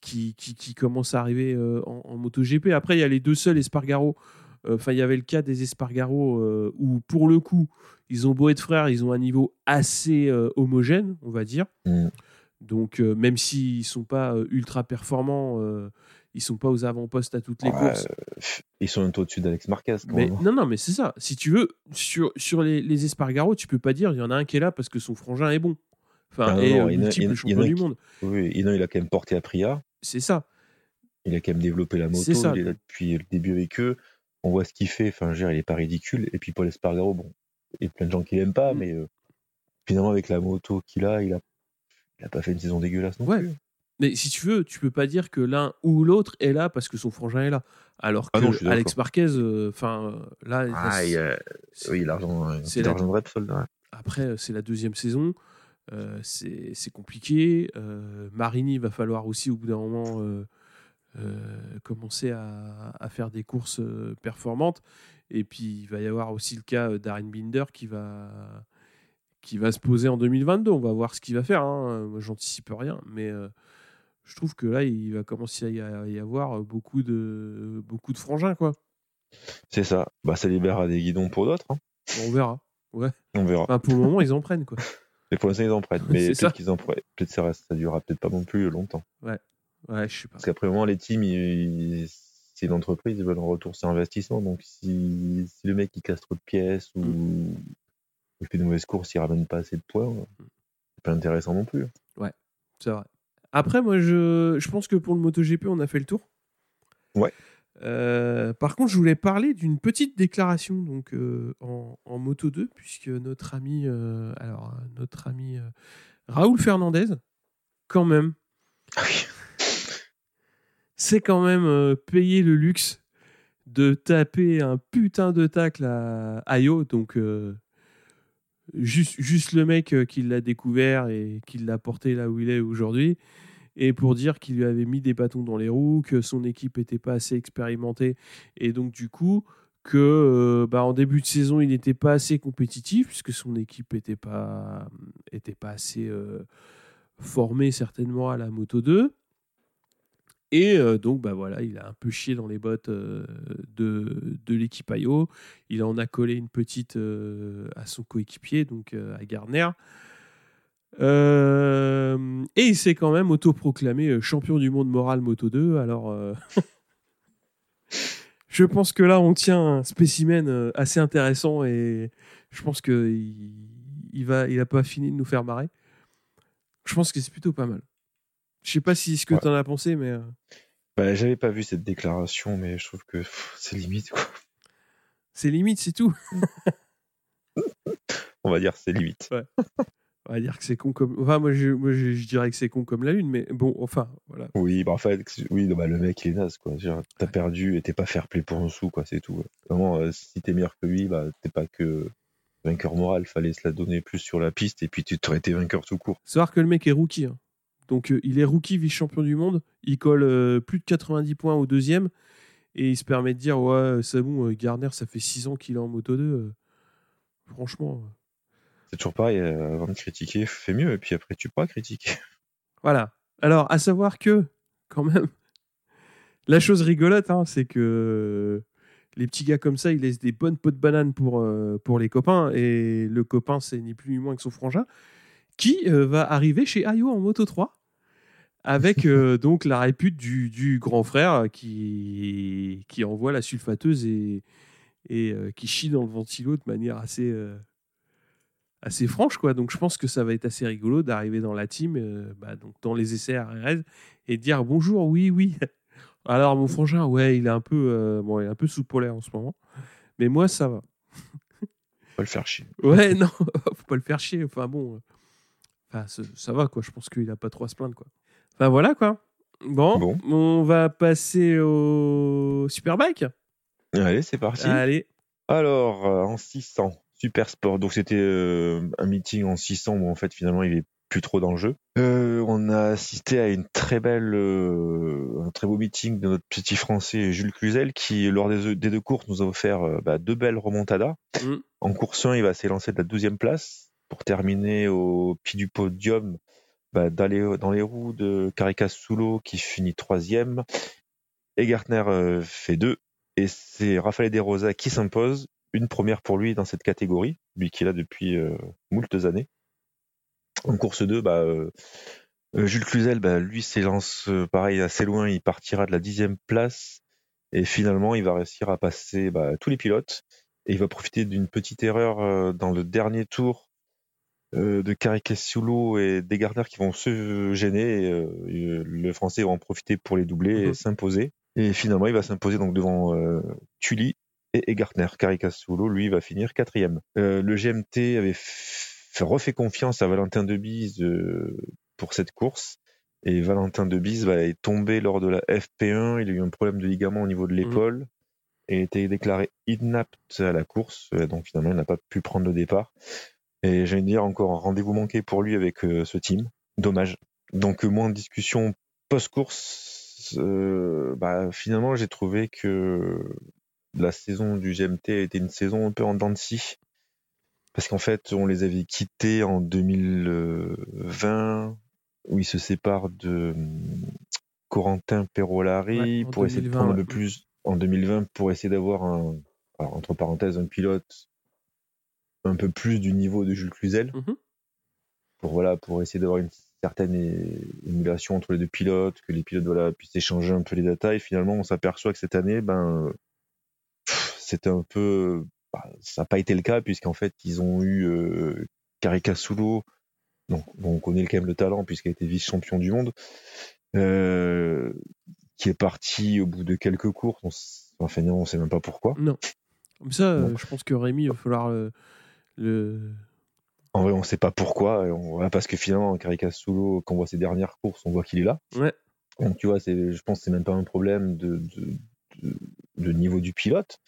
qui, qui, commence à arriver euh, en, en MotoGP. Après, il y a les deux seuls Espargaro Enfin, il y avait le cas des Espargaro euh, où, pour le coup, ils ont beau être frères, ils ont un niveau assez euh, homogène, on va dire. Mm. Donc, euh, même s'ils ne sont pas ultra performants, ils sont pas aux avant-postes à toutes les courses. Ils sont un peu au-dessus d'Alex Marquez. Mais, non, non, mais c'est ça. Si tu veux, sur, sur les, les Espargaro, tu peux pas dire il y en a un qui est là parce que son frangin est bon. Enfin, et multiple champion du monde. Oui, il a quand même porté à Priya. C'est ça. Il a quand même développé la moto. Il est là depuis le début avec eux on voit ce qu'il fait. Enfin, je il est pas ridicule. Et puis Paul Espargaro, bon, il y a plein de gens qui l'aiment pas, mm. mais euh, finalement, avec la moto qu'il a, il a, il a pas fait une saison dégueulasse non ouais. Mais si tu veux, tu peux pas dire que l'un ou l'autre est là parce que son frangin est là. Alors ah que Alex Marquez, euh, enfin, là. Ah, il a, oui, l'argent, c'est l'argent de Repsol. Après, c'est la deuxième saison. Euh, c'est compliqué. Marini va falloir aussi, au bout d'un moment, euh, commencer à, faire des courses euh, performantes. Et puis, il va y avoir aussi le cas d'Arin Binder qui va, qui va se poser en 2022. On va voir ce qu'il va faire. Hein. Moi, j'anticipe rien. Mais euh, je trouve que là, il va commencer à y avoir beaucoup de, beaucoup de frangins. quoi. C'est ça. Bah, ça libérera des guidons pour d'autres. Hein. On verra. Ouais. On verra. pour le moment, ils en prennent. Quoi. Mais pour l'instant, ils en prennent. Mais peut-être qu'ils en prennent. Peut-être ça, ça durera peut-être pas non plus longtemps. Ouais. Ouais, je sais pas. Parce qu'après, vraiment, les teams, c'est une entreprise, ils veulent un retour sur investissement. Donc, si, si, le mec il casse trop de pièces ou mm. il fait de mauvaises courses, il ramène pas assez de points, c'est pas intéressant non plus. Ouais, c'est vrai. Après, moi, je, je pense que pour le MotoGP, on a fait le tour. Ouais. Euh, par contre, je voulais parler d'une petite déclaration donc euh, en, en, Moto 2, puisque notre ami, euh, alors notre ami Raoul Fernandez, quand même, ah c'est quand même euh, payer le luxe de taper un putain de tacle à Ayo. Donc, euh, juste, juste le mec euh, qui l'a découvert et qui l'a porté là où il est aujourd'hui. Et pour dire qu'il lui avait mis des bâtons dans les roues, que son équipe n'était pas assez expérimentée. Et donc, du coup, que bah, en début de saison, il n'était pas assez compétitif, puisque son équipe n'était pas, était pas assez formée certainement à la Moto 2. Et euh, donc, bah voilà, il a un peu chié dans les bottes euh, de, de l'équipe IO. Il en a collé une petite euh, à son coéquipier, donc à Gardner. et il s'est quand même autoproclamé champion du monde moral Moto 2. Alors, je pense que là, on tient un spécimen assez intéressant et je pense qu'il il il pas fini de nous faire marrer. Je pense que c'est plutôt pas mal. Je sais pas si ce que tu en as pensé, mais. Euh. Bah, j'avais pas vu cette déclaration, mais je trouve que c'est limite, quoi. C'est limite, c'est tout. On va dire c'est limite. Ouais. On va dire que c'est con comme. Enfin, moi, je, moi, je, dirais que c'est con comme la lune, mais bon, enfin, voilà. Oui, bah, en fait, oui, bah, le mec, il est naze, quoi. T'as perdu et t'es pas fair play pour un sou, quoi, c'est tout. Vraiment, euh, si t'es meilleur que lui, bah, t'es pas que vainqueur moral, fallait se la donner plus sur la piste et puis tu aurais été vainqueur tout court. Savoir que le mec est rookie. Hein. Donc euh, il est rookie vice-champion du monde. Il colle euh, plus de 90 points au deuxième. Et il se permet de dire Ouais, c'est bon, euh, Garner, ça fait 6 ans qu'il est en moto 2. franchement. C'est toujours pareil, avant de critiquer, fais mieux. Et puis après, tu pourras critiquer. Voilà. Alors, à savoir que, quand même, la chose rigolote, hein, c'est que les petits gars comme ça, ils laissent des bonnes pots de banane pour, pour les copains. Et le copain, c'est ni plus ni moins que son frangin, qui va arriver chez Ayo en Moto 3 avec euh, donc la répute du, grand frère qui, qui envoie la sulfateuse et, et euh, qui chie dans le ventilo de manière assez, euh, assez franche. Quoi. Donc je pense que ça va être assez rigolo d'arriver dans la team, bah, donc dans les essais RRS, et dire bonjour, oui, oui. Alors mon frangin, ouais, il est un peu, bon, il est un peu sous polaire en ce moment, mais moi ça va. Faut pas le faire chier. Ouais, non, faut pas le faire chier. Enfin bon, enfin, ça va quoi. Je pense qu'il a pas trop à se plaindre quoi. Enfin voilà quoi. Bon, on va passer au Superbike. Allez, c'est parti. Allez. Alors, euh, en 600, Super Sport. Donc, c'était euh, un meeting en 600 où en fait, finalement, il est plus trop dans le jeu. Euh, on a assisté à une très belle, un très beau meeting de notre petit français Jules Cluzel qui, lors des, deux courses, nous a offert bah, deux belles remontadas. Mm. En course 1, il va s'élancer de la 12e place pour terminer au pied du podium bah, dans, les, roues de Carica Soulo qui finit troisième. Et Gartner euh, fait deux. Et c'est Rafael De Rosa qui s'impose. Une première pour lui dans cette catégorie, lui qui est là depuis euh, moultes années. En course 2, bah, euh, Jules Cluzel, bah, lui s'élance pareil assez loin, il partira de la dixième place. Et finalement, il va réussir à passer tous les pilotes. Et il va profiter d'une petite erreur dans le dernier tour euh, de Caricasulo et des Gardner qui vont se gêner. Et, euh, le Français va en profiter pour les doubler et mhm. s'imposer. Et finalement, il va s'imposer donc devant euh, Tully et Egartner. Caricasulo, lui, va finir quatrième. le GMT avait refait confiance à Valentin Debise pour cette course. Et Valentin Debise va est tombé lors de la FP1. Il a eu un problème de ligament au niveau de mhm. l'épaule et a été déclaré inapte à la course. Donc finalement, il n'a pas pu prendre le départ. Et j'allais dire encore un rendez-vous manqué pour lui avec euh, ce team. Dommage. Donc euh, moins de discussion post-course. Euh, bah, finalement, j'ai trouvé que la saison du GMT a été une saison un peu en dents de scie. Parce qu'en fait, on les avait quittés en 2020, où ils se séparent de Corentin Perolari pour essayer de prendre le plus en 2020 pour essayer d'avoir un, entre parenthèses, un pilote un peu plus du niveau de Jules Cluzel. Mhm. Pour, voilà, pour essayer d'avoir une certaine émulation entre les deux pilotes, que les pilotes voilà, puissent échanger un peu les datas. Et finalement, on s'aperçoit que cette année, ben, c'était un peu. Bah, ça n'a pas été le cas, puisqu'en fait, ils ont eu euh, Caricasulo, donc on connaît quand même le talent, puisqu'il a été vice-champion du monde, euh, qui est parti au bout de quelques courses. On, enfin, on ne sait même pas pourquoi. Non. Comme ça, euh, je pense que Rémi, il va falloir euh, en vrai, on ne sait pas pourquoi. parce que finalement, Caricasulo, quand on voit ses dernières courses, on voit qu'il est là. Ouais. Donc, tu vois, je pense que c'est même pas un problème de, niveau du pilote.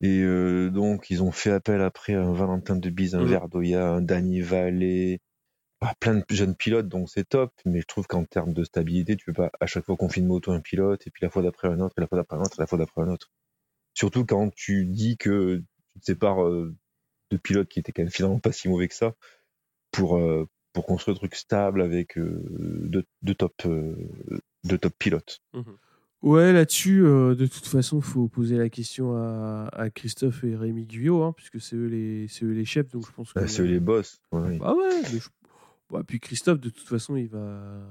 Et donc, ils ont fait appel après à un Valentin de Bise, un mmh. Verdoya, un Danny Vallée, ah, plein de jeunes pilotes, donc c'est top. Mais je trouve qu'en termes de stabilité, tu peux pas à chaque fois qu'on filme moto un pilote, et puis la fois d'après un autre, et la fois d'après un autre, et la fois d'après un autre. Surtout quand tu dis que tu te sépares de pilotes qui étaient quand même finalement pas si mauvais que ça pour, pour construire un truc stable avec deux, top, de top pilotes. Mmh Ouais, là-dessus, euh, de toute façon, il faut poser la question à, à Christophe et Rémi Guyot, hein, puisque c'est eux, les, eux les chefs, donc je pense que... c'est eux les boss. Ouais. Bah ouais, bah, puis Christophe, de toute façon, il va...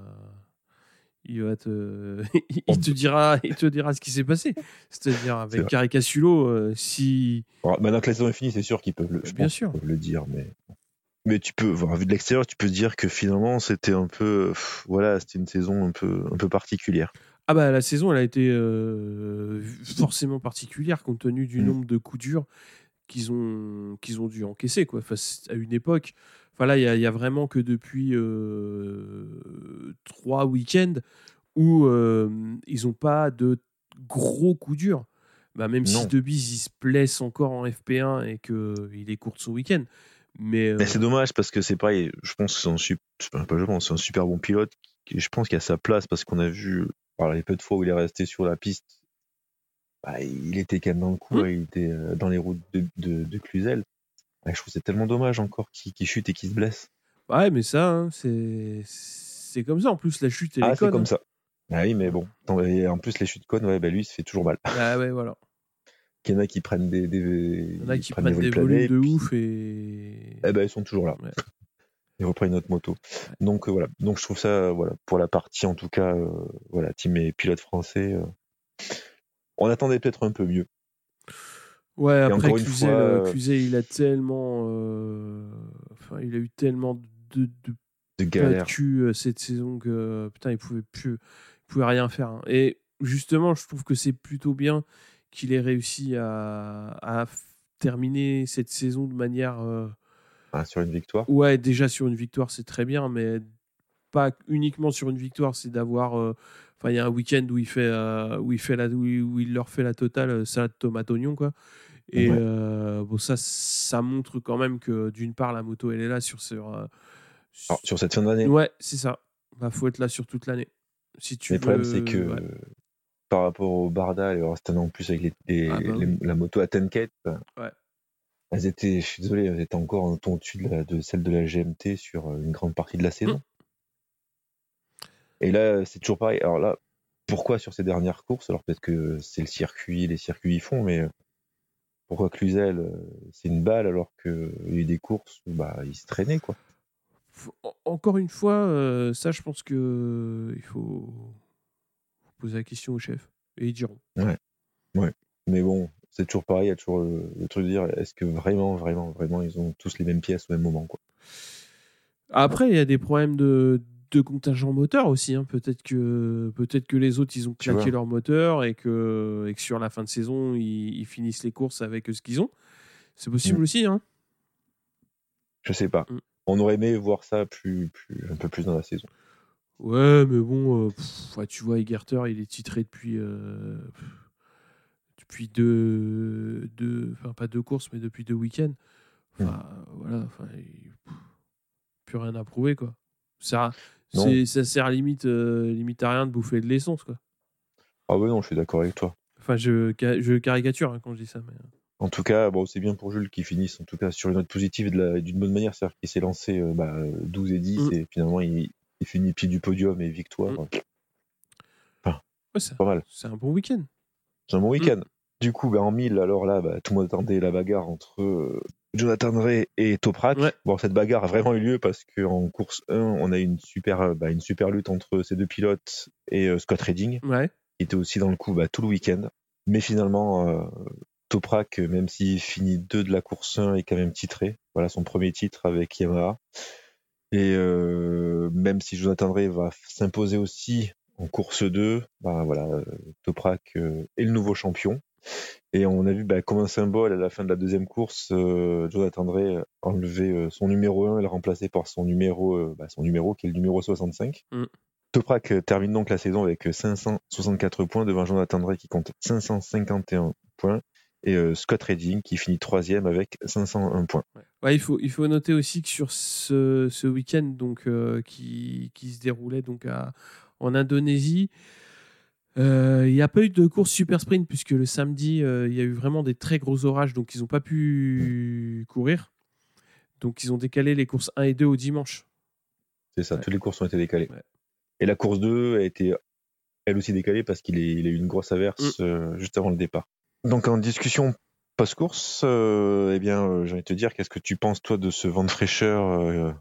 Il va te... il te dira, il te dira ce qui s'est passé. C'est-à-dire avec Caricasulo, euh, si. maintenant que la saison est finie, c'est sûr qu'ils peuvent le, Bien sûr. le dire, mais mais tu peux, voir vu de l'extérieur, tu peux dire que finalement c'était un peu, voilà, c'était une saison un peu, un peu particulière. Ah bah la saison, elle a été euh, forcément particulière compte tenu du mmh. nombre de coups durs qu'ils ont, qu'ils ont dû encaisser quoi. à une époque, enfin là, il y, a vraiment que depuis euh, trois week-ends où euh, ils n'ont pas de gros coups durs. Bah, même si Debise il se blesse encore en FP1 et qu'il est court son week-end. Mais, c'est dommage parce que c'est pareil, je pense que c'est un, super bon pilote. Je pense qu'il a sa place parce qu'on a vu les peu de fois où il est resté sur la piste, bah, il était quand même dans le coup, mmh. il était euh, dans les routes de, de, Cluzel. Je trouve c'est tellement dommage encore qu'il chute et qu'il se blesse. Ouais, mais ça, hein, c'est comme ça. En plus, la chute et ah, c'est comme hein. ça. Ah oui, mais bon. En plus, les chutes connes, ouais, bah, lui, il se fait toujours mal. Ah ouais, voilà. Il y en a qui prennent des, des, il y en a qui prennent, des, volumes de ouf et. Eh ben, ils sont toujours là. ils reprennent notre moto. Donc euh, voilà. Donc je trouve ça voilà pour la partie en tout cas euh, voilà team et pilote français. Euh, on attendait peut-être un peu mieux. Ouais, après Cluzel, il a tellement, enfin il a eu tellement de, de, de galères cette saison que putain il pouvait plus, il pouvait rien faire. Hein. Et justement, je trouve que c'est plutôt bien qu'il ait réussi à, à, terminer cette saison de manière sur une victoire Ouais, déjà sur une victoire, c'est très bien, mais pas uniquement sur une victoire, c'est d'avoir. Euh, enfin, il y a un week-end où il fait, euh, où il fait la, où il, leur fait la totale euh, salade tomate oignon quoi. Et bon, ça, ça montre quand même que d'une part la moto elle est là sur sur, sur cette fin d'année. Ouais, c'est ça. Bah, faut être là sur toute l'année. Si tu. Le problème c'est que par rapport au Barda et au en plus avec les, ah, bah la moto à Tenket, ouais elles étaient, je suis désolé, elles étaient encore un ton au-dessus de, celle de la GMT sur euh, une grande partie de la saison. Mmh. Et là, c'est toujours pareil. Alors là, pourquoi sur ces dernières courses? Alors peut-être que c'est le circuit, les circuits y font, mais euh, pourquoi Cluzel, euh, c'est une balle alors qu'il y a eu des courses où bah, il se traînait quoi? Encore une fois, ça, je pense que il faut poser la question au chef et ils diront. Ouais, ouais. Mais bon, c'est toujours pareil, il y a toujours le, truc de dire est-ce que vraiment, vraiment, vraiment, ils ont tous les mêmes pièces au même moment quoi? Après, il y a des problèmes de, de contingent moteur aussi. Hein. Peut-être que, peut que les autres, ils ont claqué leur moteur et que, et que sur la fin de saison, ils, finissent les courses avec ce qu'ils ont. C'est possible mm. aussi. Hein. Je sais pas. Mm. On aurait aimé voir ça plus, plus, un peu plus dans la saison. Ouais, mais bon, euh, tu vois, Egerter, il est titré depuis. Euh, depuis deux, deux, enfin pas deux courses, mais depuis deux week-ends. Mmh. Enfin, voilà, enfin, plus rien à prouver, quoi. Ça, ça sert limite, euh, limite à rien de bouffer de l'essence, quoi. Ah ouais, non, je suis d'accord avec toi. Enfin, je, je caricature hein, quand je dis ça. Mais... Euh. En tout cas, bon, c'est bien pour Jules qui finisse en tout cas sur une note positive et d'une bonne manière. C'est-à-dire qu'il s'est lancé euh, bah, 12 et 10 mmh. et finalement il, il, finit pied du podium et victoire. Mmh. Enfin, c'est pas mal. C'est un bon week-end. C'est un bon week-end. Du coup, bah, en 1000, alors là, bah, tout le monde attendait la bagarre entre euh, Jonathan Ray et Toprak. Bon, cette bagarre a vraiment eu lieu parce qu'en course 1, on a une super, euh, bah, une super lutte entre ces deux pilotes et euh, Scott Redding, qui était aussi dans le coup tout le week-end. Mais finalement, Toprak, même s'il finit 2 de la course 1, est quand même titré. Voilà son premier titre avec Yamaha. Et même si Jonathan Ray va s'imposer aussi en course 2, bah voilà, Toprak est le nouveau champion. Et on a vu bah, comme un symbole à la fin de la deuxième course, euh, Jonathan André enlever euh, son numéro 1 et le remplacer par son numéro, euh, bah, son numéro qui est le numéro 65. Mm. Toprak termine donc la saison avec 564 points devant Jonathan Drake qui compte 551 points et Scott Redding qui finit troisième avec 501 points. Ouais. il, faut, il faut noter aussi que sur ce, ce week-end donc, qui, qui, se déroulait donc à, en Indonésie, il n'y a pas eu de course super sprint puisque le samedi, il y a eu vraiment des très gros orages, donc ils n'ont pas pu courir. Donc ils ont décalé les courses 1 et 2 au dimanche. C'est ça, toutes les courses ont été décalées. Et la course 2 a été elle aussi décalée parce qu'il a eu une grosse averse mm. juste avant le départ. Donc en discussion post-course, eh bien, j'ai envie de te dire, qu'est-ce que tu penses toi de ce vent de fraîcheur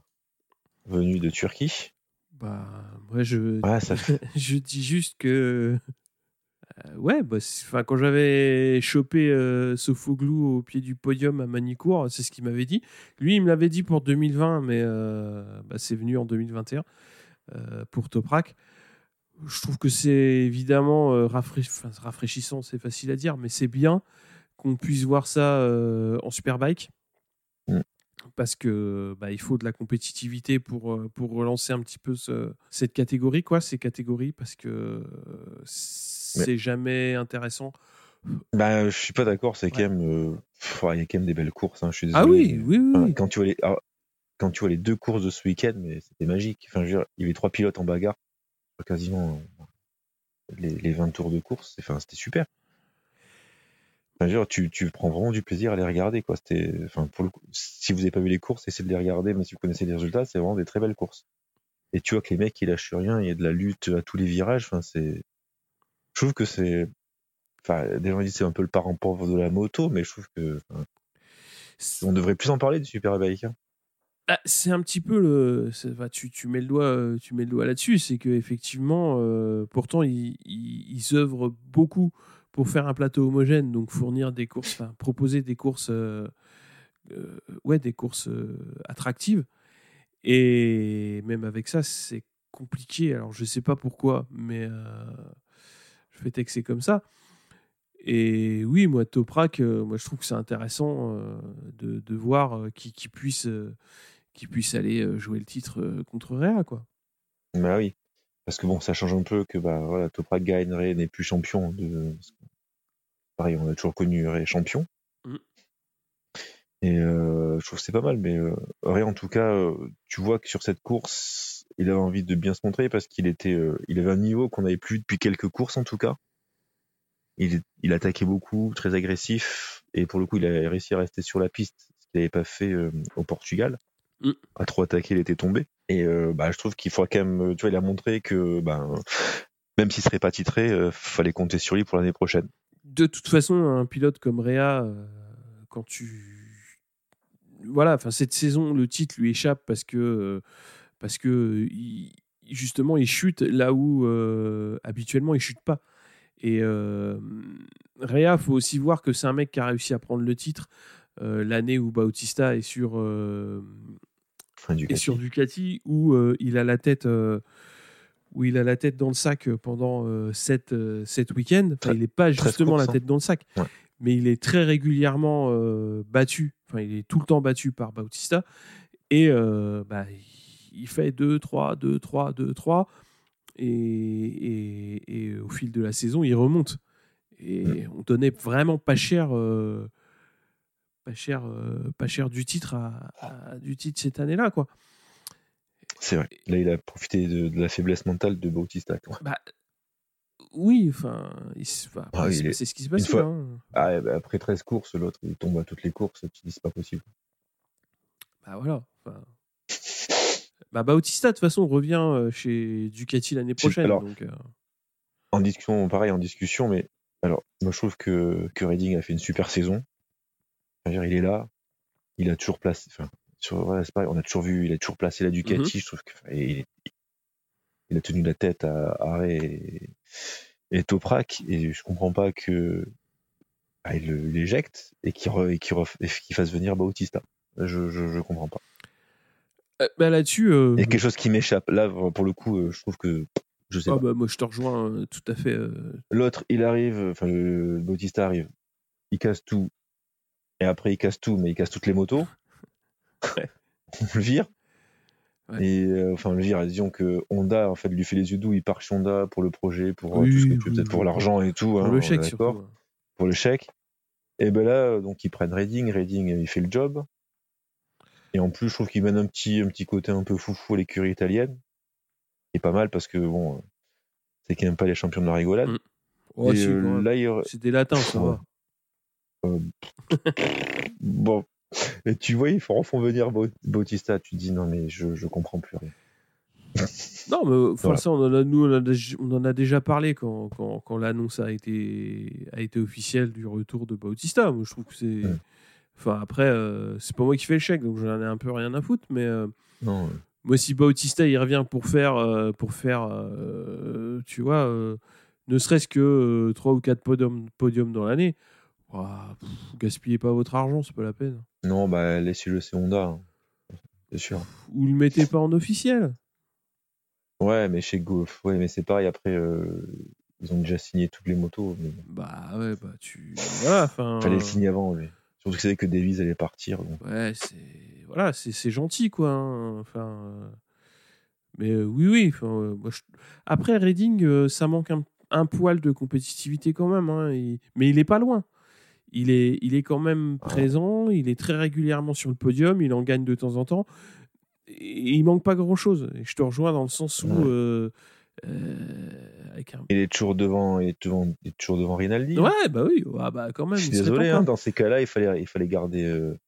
venu de Turquie? Bah, moi, je, je dis juste que. Euh, ouais, bah, quand j'avais chopé euh, Sofoglou au pied du podium à Manicourt, c'est ce qu'il m'avait dit. Lui, il me l'avait dit pour 2020, mais euh, bah, c'est venu en 2021 euh, pour Toprak. Je trouve que c'est évidemment rafraîchissant, c'est facile à dire, mais c'est bien qu'on puisse voir ça en Superbike parce que bah, il faut de la compétitivité pour, euh, pour relancer un petit peu cette catégorie, quoi, ces catégories, parce que c'est jamais intéressant. Bah, je suis pas d'accord, c'est quand même, euh, il y a quand même des belles courses. Hein, je suis ah oui, oui, oui. quand tu vois les, quand tu vois les deux courses de ce week-end, mais c'était magique. Enfin, je veux dire, il y avait trois pilotes en bagarre, quasiment les, les 20 tours de course. Enfin, c'était super tu, tu, prends vraiment du plaisir à les regarder. Quoi. Enfin, pour le si vous n'avez pas vu les courses, essayez de les regarder, mais si vous connaissez les résultats, c'est vraiment des très belles courses. Et tu vois que les mecs, ils lâchent rien, il y a de la lutte à tous les virages. Enfin, c'est... Je trouve que c'est. Enfin, des gens disent c'est un peu le parent pauvre de la moto, mais je trouve que. On devrait plus en parler du Superbike. Hein. Ah, c'est un petit peu le. tu, tu, mets le doigt, tu mets le doigt là-dessus. C'est que effectivement, euh, pourtant, ils, ils, ils œuvrent beaucoup pour faire un plateau homogène, donc fournir des courses, proposer des courses, euh, euh, ouais, des courses euh, attractives. Et même avec ça, c'est compliqué. Alors je sais pas pourquoi, mais je fais c'est comme ça. Et oui, moi, Toprak, moi, je trouve que c'est intéressant de, de, voir qui, qui, puisse, qui puisse aller jouer le titre contre Réa, quoi. Bah oui. Parce que bon, ça change un peu que bah, voilà, Toprak gagnerait n'est plus champion. De... Pareil, on a toujours connu Ray champion. Mm. Et euh, je trouve que c'est pas mal, mais euh, Ray, en tout cas, euh, tu vois que sur cette course, il avait envie de bien se montrer parce qu'il était, il avait un niveau qu'on n'avait plus depuis quelques courses en tout cas. Il, il attaquait beaucoup, très agressif, et pour le coup, il a réussi à rester sur la piste, ce qu'il n'avait pas fait au Portugal. Mm. À trop attaquer, il était tombé. Et euh, bah, je trouve qu'il faut quand même, tu vois, il a montré que ben, même s'il serait pas titré, il euh, fallait compter sur lui pour l'année prochaine. De toute façon, un pilote comme Réa, euh, quand tu, voilà, enfin cette saison, le titre lui échappe parce que parce que justement, il chute là où habituellement il chute pas. Et Réa, faut aussi voir que c'est un mec qui a réussi à prendre le titre l'année où Bautista est sur et sur Ducati où euh, il a la tête euh, où il a la tête dans le sac pendant 7 euh, week-ends. il n'est pas justement la tête dans le sac, mais il est très régulièrement battu. Enfin, il est tout le temps battu par Bautista. Et bah, il fait 2, 3, 2, 3, 2, 3. Et, et, au fil de la saison, il remonte. Et on donnait vraiment pas cher pas cher, euh, pas cher du titre à, du titre cette année-là, quoi. C'est vrai. Là, il a profité de, la faiblesse mentale de Bautista. Bah, oui, enfin, ah c'est ce qui se passe. Hein. Ah, bah, après 13 courses, l'autre, il tombe à toutes les courses. Tu dis, c'est pas possible. Bah voilà. Bah, Bautista, de toute façon, revient euh, chez Ducati l'année prochaine. donc, euh. En discussion, pareil, en discussion, mais alors, moi, je trouve que, que Redding a fait une super saison il est là, il a toujours placé. Enfin, sur, on a toujours vu, il a toujours placé la Ducati. Mmh je trouve que il, a tenu la tête à Arrêt et, Toprak, et je comprends pas que bah, il l'éjecte et qu'il fasse venir Bautista. Je, je, comprends pas. Euh, bah là-dessus, euh, il y a quelque chose qui m'échappe. Là, pour le coup, euh, je trouve que je sais ah, pas. Bah, moi, je te rejoins tout à fait. L'autre, il arrive, enfin, Bautista arrive, il casse tout, et après il casse tout, mais il casse toutes les motos. On le vire. Et euh, enfin, je veux dire, disons que Honda en fait lui fait les yeux doux, il part chez Honda pour le projet, pour tout ce que tu peut-être pour l'argent et tout. Pour hein, le chèque surtout. Pour le chèque. Et ben là, donc ils prennent Reading, Reading il fait le job. Et en plus, je trouve qu'il mène un petit, un petit côté un peu foufou à l'écurie italienne. Est pas mal parce que bon, c'est qu'il n'aime pas les champions de la rigolade. Mm. Euh, c'est des latins, ça va. Euh, bon. Et tu vois, ils font, font venir Bautista. Tu dis non, mais je, je comprends plus rien. non, mais enfin, ça, on en a, nous, on en a, déjà parlé quand, quand, quand l'annonce a été, a été officielle du retour de Bautista. Moi, je trouve que c'est. Enfin, après, euh, c'est pas moi qui fais le chèque, donc j'en ai un peu rien à foutre. Mais euh, non, moi, si Bautista il revient pour faire, euh, pour faire tu vois, ne serait-ce que 3 ou 4 podiums, podiums dans l'année, gaspillez pas votre argent, c'est pas la peine. Non, bah laissez-le, c'est Honda. Hein. C'est sûr. Ou le mettez pas en officiel. Ouais, mais chez Golf, ouais, mais c'est pareil. Après, ils ont déjà signé toutes les motos. Bah ouais, bah tu. Voilà, enfin. Fallait le signer avant, lui. Surtout que c'est que Davies allait partir. Ouais, c'est voilà, c'est gentil quoi. Hein. Enfin, euh, mais euh, oui, oui. Euh, Après Reading, ça manque un, poil de compétitivité quand même. Hein, Mais il est pas loin. Il est, il est quand même ah. présent. Il est très régulièrement sur le podium. Il en gagne de temps en temps. Et il manque pas grand chose. Et je te rejoins dans le sens où. Euh, il est toujours devant, il est toujours, toujours devant Rinaldi. Ouais, bah oui, ah, bah quand même. Je suis désolé, hein, dans ces cas-là, il fallait, il fallait garder. Euh,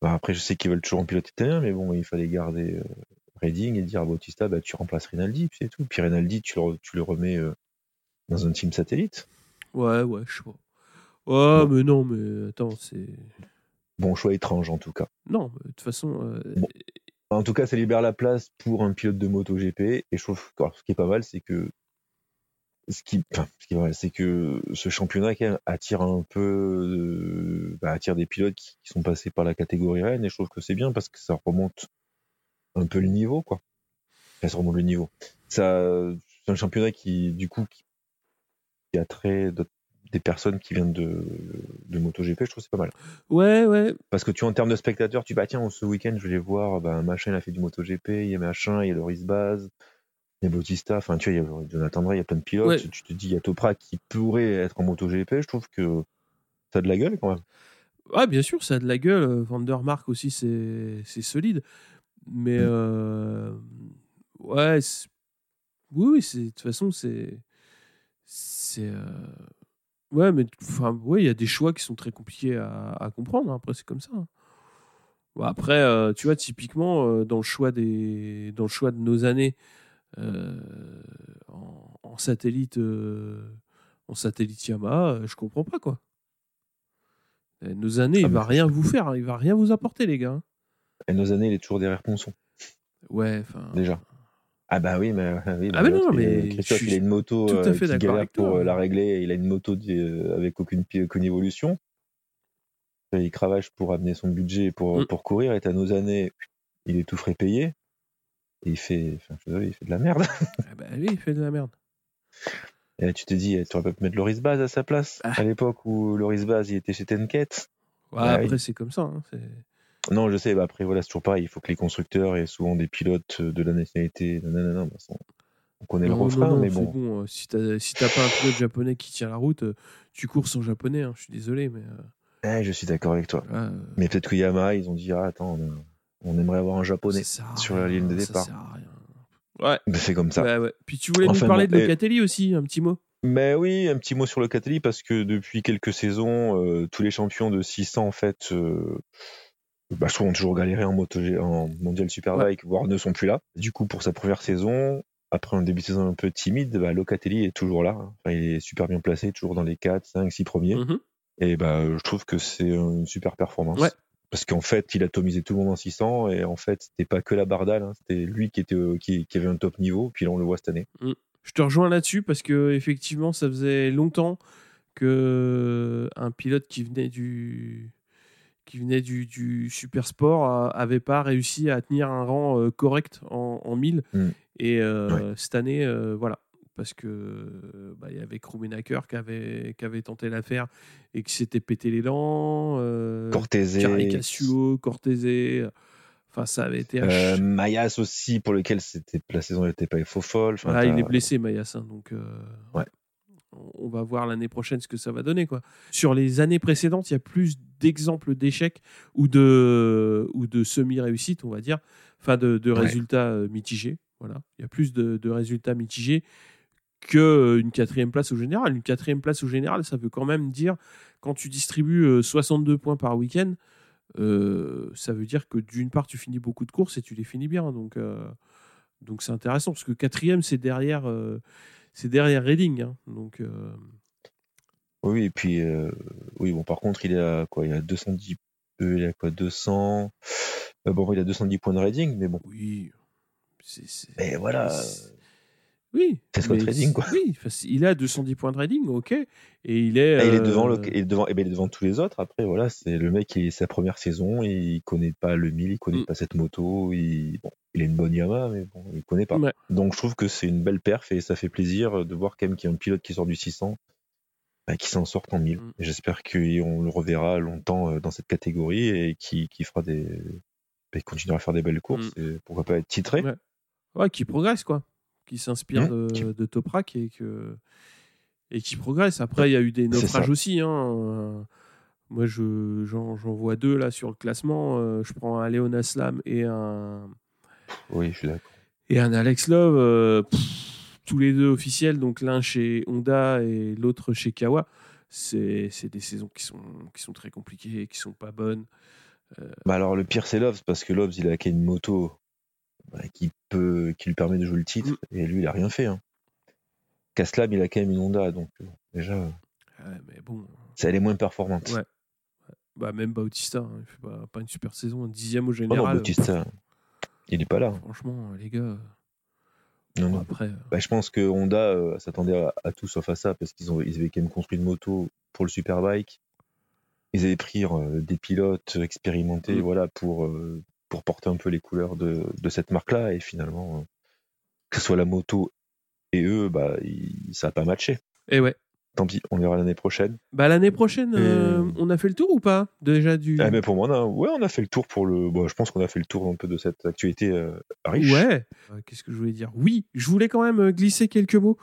bah, après, je sais qu'ils veulent toujours un pilote italien, mais bon, il fallait garder euh, Reading et dire à Bautista, bah, tu remplaces Rinaldi, puis c'est tout. Puis Rinaldi, tu le, tu le remets dans un team satellite. Ouais, ouais, je sais pas. Ouais, mais non, mais attends, c'est. Bon choix étrange en tout cas. Non, de toute façon, en tout cas, ça libère la place pour un pilote de moto GP. Et je trouve que ce qui est pas mal, c'est que ce qui, ce qui est mal, c'est que ce championnat attire un peu, bah, attire des pilotes qui, sont passés par la catégorie Rennes. Et je trouve que c'est bien parce que ça remonte un peu le niveau, quoi. ça remonte le niveau. Ça, c'est un championnat qui, du coup, qui, qui a trait des personnes qui viennent de, de MotoGP, je trouve c'est pas mal. Ouais, ouais. Parce que tu en termes de spectateurs, tu vas, tiens, ce week-end, je vais voir, bah, machin, il a fait du MotoGP, il y a machin, il y a Loris Baz, il y a Bautista, enfin, tu vois, il y a Jonathan il y a plein de pilotes. Tu te dis, il y a Toprak qui pourrait être en MotoGP, je trouve que ça a de la gueule quand même. Ouais, bien sûr, ça a de la gueule. Vandermark aussi, c'est solide. Mais, mm. euh, ouais, oui, oui, de toute façon, c'est. C'est. Euh, Ouais, mais enfin, ouais, il y a des choix qui sont très compliqués à, comprendre. Hein. Après, c'est comme ça. Hein. après, euh, tu vois, typiquement, euh, dans, le choix des, dans le choix de nos années euh, en, satellite, en satellite Yamaha, je comprends pas quoi. nos années, il ah, va rien vous faire, il va rien vous apporter, les gars. Hein. Et nos années, il est toujours derrière Ponson. Ouais, enfin. Déjà. Ah bah oui, mais, oui, ah bah non, mais Christophe, il a une moto tout à fait qui galère pour euh, la régler. Il a une moto euh, avec aucune, aucune évolution. Il cravache pour amener son budget pour, mm. pour courir. Et à nos années, il est tout frais payé. Et il fait, enfin, je il fait de la merde. Ah bah oui, il fait de la merde. Et là, tu te dis, tu aurais pu mettre Loris Baz à sa place, ah. à l'époque où Loris Baz il était chez Tenket. Ouais, bah après, c'est comme ça. Hein, non, je sais, bah après, voilà, c'est toujours pareil. Il faut que les constructeurs aient souvent des pilotes de la nationalité. Non, non, non, on connaît le refrain, mais bon. bon euh, si t'as si pas un pilote japonais qui tient la route, euh, tu cours sans japonais. Hein, je suis désolé, mais. Euh, eh, je suis d'accord avec toi. Mais peut-être que Yamaha, ils ont dit ah, attends, on, aimerait avoir un japonais sur la ligne de départ. Ça sert à rien. Ouais. c'est comme ça. Ouais. Puis tu voulais nous parler de Locatelli aussi, un petit mot? Mais oui, un petit mot sur Locatelli parce que depuis quelques saisons, tous les champions de 600 en fait bah, je trouve ont toujours galéré en, moto, en mondial superbike, voire ne sont plus là. Du coup, pour sa première saison, après un début de saison un peu timide, bah, Locatelli est toujours là. il est super bien placé, toujours dans les 4, 5, 6 premiers. Mm-hmm. Et bah, je trouve que c'est une super performance. Parce qu'en fait, il a atomisé tout le monde en 600 et en fait, c'était pas que la Bardale, hein. c'était lui qui, était, qui, avait un top niveau. Puis là, on le voit cette année. Mm. Je te rejoins là-dessus parce que effectivement, ça faisait longtemps que un pilote qui venait du qui venait du, du super sport n'avait pas réussi à tenir un rang euh, correct en, en 1000. Mm. Et euh, cette année, euh, voilà, parce que bah, il y avait Krumenacker qui avait, qui avait tenté l'affaire et qui s'était pété les dents. Cortese. Caricasulo, Cortese. Enfin, ça avait été. Euh, Mayas aussi, pour lequel c'était la saison n'était pas faux folle. Enfin, il est blessé, Mayas. Hein, donc, ouais. On va voir l'année prochaine ce que ça va donner. Quoi. Sur les années précédentes, il y a plus d'exemples d'échecs ou de, ou de semi-réussites, on va dire, enfin de, résultats mitigés. Voilà. Il y a plus de, de résultats mitigés qu'une quatrième place au général. Une quatrième place au général, ça veut quand même dire, quand tu distribues 62 points par week-end, euh, ça veut dire que d'une part, tu finis beaucoup de courses et tu les finis bien. Donc, euh, donc c'est intéressant parce que quatrième, c'est derrière, euh, c'est derrière Reading. Hein. donc, Oui, et puis, oui, bon, par contre, il a quoi? Il a 210, il a quoi? 200 Bon, il a 210 points de Reading, mais bon. Oui. Mais voilà. Oui. C'est Scott Trading, quoi. Oui, il a 210 points de trading, ok. Et il est. il est devant, le, et devant, et ben, il est devant tous les autres. Après, voilà, c'est le mec qui est sa première saison, il connaît pas le 1000, il connaît mm. pas cette moto. Il, bon, il a une bonne Yamaha, mais bon, il connaît pas. Donc, je trouve que c'est une belle perf et ça fait plaisir de voir quand même qu'il y a un pilote qui sort du 600, bah, qui s'en sort en 1000. Mm. J'espère qu'on le reverra longtemps euh, dans cette catégorie et qui, qui fera des. Bah, continuera à faire des belles courses mm. et pourquoi pas être titré. Ouais, ouais qui progresse, quoi qui s'inspire mmh. de, Toprak et, que, et qui progresse. Après, il y a eu des naufrages aussi. Hein. Moi, je, j'en, vois deux là sur le classement. Euh, je prends un Léon Aslam et un. Oui, je suis d'accord. Et un Alex Love, euh, tous les deux officiels, donc l'un chez Honda et l'autre chez Kawa. C'est, des saisons qui sont, qui sont très compliquées, qui sont pas bonnes. Euh, bah alors le pire c'est Loves parce que Loves il a qu'une moto qui, peut, qui lui permet de jouer le titre, mm. et lui, il a rien fait. Hein. Caslam, il a quand même une Honda, donc euh, déjà, mais bon. ça, elle est moins performante. Ouais. Bah, même Bautista, hein, il fait pas, pas, une super saison, un dixième au général. Oh non, Bautista, il n'est pas là. Franchement, les gars. Non, non. Après, euh, bah, je pense que Honda euh, s'attendait à, tout sauf à ça, parce qu'ils ils avaient quand même construit une moto pour le Superbike. Ils avaient pris des pilotes expérimentés mm. voilà, pour, pour porter un peu les couleurs de, de cette marque-là. Et finalement, euh, que ce soit la moto et eux, bah, ça n'a pas matché. Et ouais. Tant pis, on verra l'année prochaine. Bah l'année prochaine, euh, on a fait le tour ou pas déjà du. Ah, mais pour moi, on ouais, on a fait le tour pour le. Bon, je pense qu'on a fait le tour un peu de cette actualité euh, riche. Ouais. Qu'est-ce que je voulais dire? Oui, je voulais quand même glisser quelques mots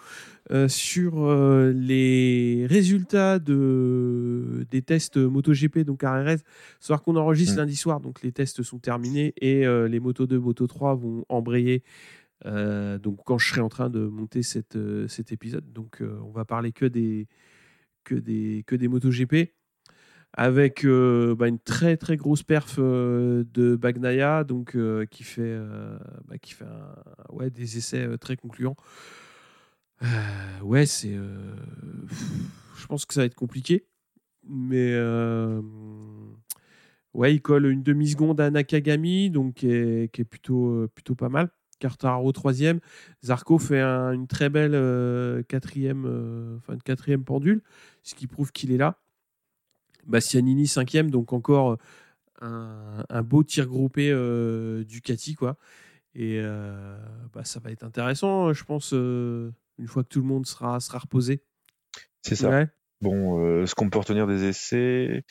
sur les résultats de des tests MotoGP donc à RS. Savoir qu'on enregistre mm. lundi soir, donc les tests sont terminés et les Moto 2, Moto 3 vont embrayer euh, donc quand je serai en train de monter cette, euh, cet épisode, donc euh, on va parler que des que des que des MotoGP avec bah, une très très grosse perf de Bagnaia donc qui fait bah, qui fait ouais des essais très concluants. ouais c'est je pense que ça va être compliqué mais ouais il colle une demi seconde à Nakagami donc qui est, qui est plutôt plutôt pas mal. Cartaro troisième. Zarco fait une très belle euh, quatrième, euh, enfin quatrième pendule, ce qui prouve qu'il est là. Bastianini cinquième, donc encore euh, un, beau tir groupé Ducati quoi. Et bah, ça va être intéressant, je pense, une fois que tout le monde sera, sera reposé. C'est ça. Bon, ce qu'on peut retenir des essais,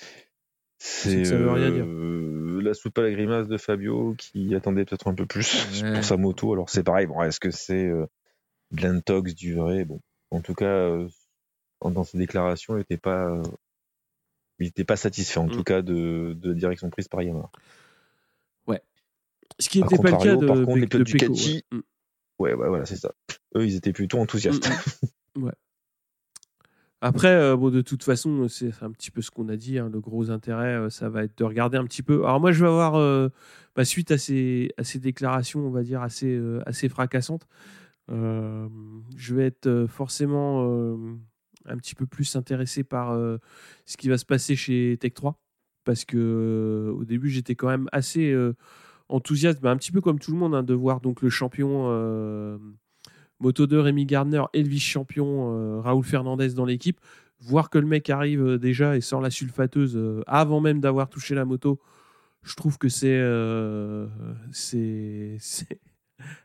c'est ça veut rien dire la soupe à la grimace de Fabio qui attendait peut-être un peu plus pour sa moto. Alors c'est pareil, bon, est-ce que c'est euh, de l'intox du vrai? Bon, en tout cas, euh, dans ses déclarations, il n'était pas, euh, il était pas satisfait en mm. tout cas de, de, la direction prise par Yamaha. Ouais. Ce qui n'était pas le cas de, par contre, les pilotes Ducati, mm. ouais. ouais, voilà, c'est ça. Eux, ils étaient plutôt enthousiastes. Mm, ouais. Après, euh, bon, de toute façon, c'est un petit peu ce qu'on a dit. Hein, le gros intérêt, euh, ça va être de regarder un petit peu. Alors moi, je vais avoir, euh, bah, suite à ces, à ces déclarations, on va dire, assez, assez fracassantes, je vais être forcément un petit peu plus intéressé par ce qui va se passer chez Tech 3. Parce que au début, j'étais quand même assez enthousiaste, bah, un petit peu comme tout le monde, hein, de voir donc le champion Moto 2, Rémi Gardner et le vice-champion euh, Raoul Fernandez dans l'équipe. Voir que le mec arrive euh, déjà et sort la sulfateuse euh, avant même d'avoir touché la moto, je trouve que c'est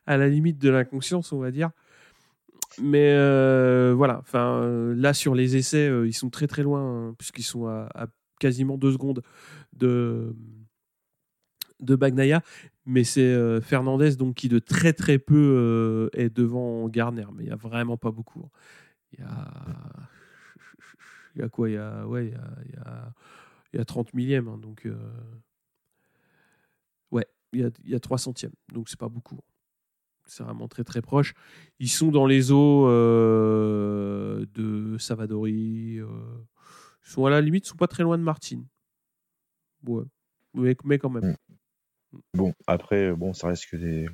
à la limite de l'inconscience, on va dire. Mais voilà, là sur les essais, ils sont très très loin hein, puisqu'ils sont à, quasiment deux secondes de de Bagnaia. Mais c'est Fernandez donc qui de très très peu est devant Garner, mais il n'y a vraiment pas beaucoup. Il y a, il y a quoi? Il y a ouais, il y a, il y a, il y a 30 millièmes, hein, donc ouais, il y a, il y a 3 centièmes, donc c'est pas beaucoup. C'est vraiment très très proche. Ils sont dans les eaux de Savadori. ils sont à la limite, ils sont pas très loin de Martine. Ouais, mais, quand même. Mm. Bon, après, bon, ça reste que des,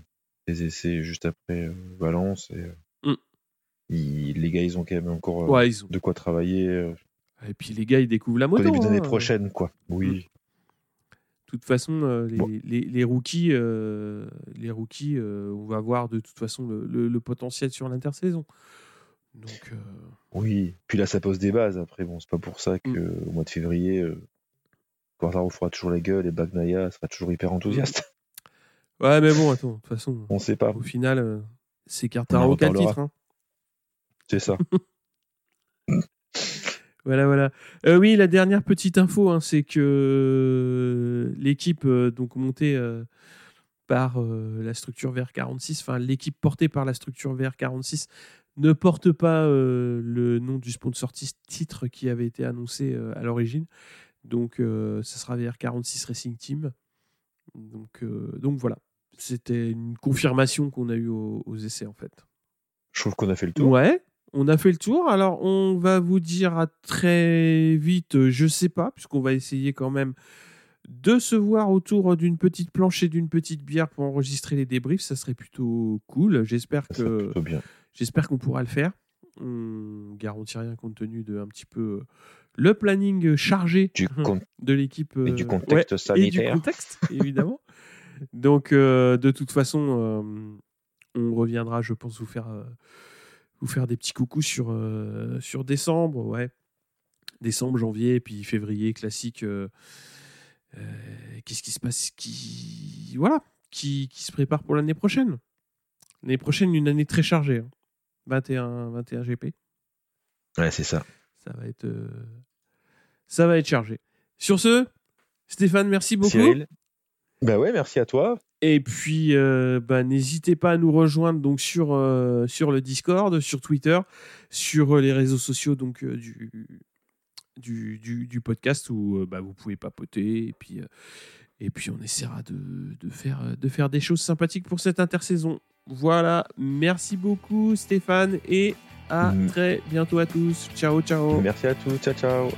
essais juste après euh, Valence. Et, euh, mm. les gars, ils ont quand même encore euh, de quoi travailler. Et puis les gars, ils découvrent la moto. Au début d'année hein. prochaine, quoi. Oui. Mm. De toute façon, les, les, rookies, les rookies on va voir de toute façon le, potentiel sur l'intersaison. Donc, Oui, puis là, ça pose des bases. Après, bon, c'est pas pour ça qu'au mois de février, Quartaro fera toujours la gueule et Bagnaia sera toujours hyper enthousiaste. Ouais, mais bon, attends, de toute façon. On sait pas. Au final, euh, c'est Quartaro qui a le titre. Hein. C'est ça. voilà, voilà. Euh, oui, la dernière petite info, hein, c'est que euh, l'équipe donc montée par la structure VR46, enfin l'équipe portée par la structure VR46 ne porte pas le nom du sponsor titre qui avait été annoncé à l'origine. Donc, euh, ça sera vers 46 Racing Team. Donc, euh, donc voilà. C'était une confirmation qu'on a eue aux, essais, en fait. Je trouve qu'on a fait le tour. Ouais, on a fait le tour. Alors, on va vous dire à très vite, je sais pas, puisqu'on va essayer quand même de se voir autour d'une petite planche et d'une petite bière pour enregistrer les débriefs. Ça serait plutôt cool. J'espère que. J'espère qu'on pourra le faire. On garantit rien compte tenu de un petit peu le planning chargé de l'équipe. et du euh, contexte sanitaire. Et du contexte, évidemment. Donc, euh, de toute façon, euh, on reviendra, je pense, vous faire, vous faire des petits coucous sur, sur décembre. Ouais. Décembre, janvier, puis février, classique. Qu'est-ce qui se passe qui... Voilà, qui, qui se prépare pour l'année prochaine. L'année prochaine, une année très chargée. 21, hein. 21 GP. Ouais, c'est ça. Ça va être ça va être chargé. Sur ce, Stéphane, merci beaucoup. Cyril. Bah ouais, merci à toi. Et puis, euh, bah, n'hésitez pas à nous rejoindre donc sur, euh, sur le Discord, sur Twitter, sur euh, les réseaux sociaux donc du, du, du, podcast où bah, vous pouvez papoter et puis et puis on essaiera de, de, faire de faire des choses sympathiques pour cette intersaison. Voilà, merci beaucoup Stéphane et à mm. très bientôt à tous. Ciao ciao. Merci à tous. Ciao ciao.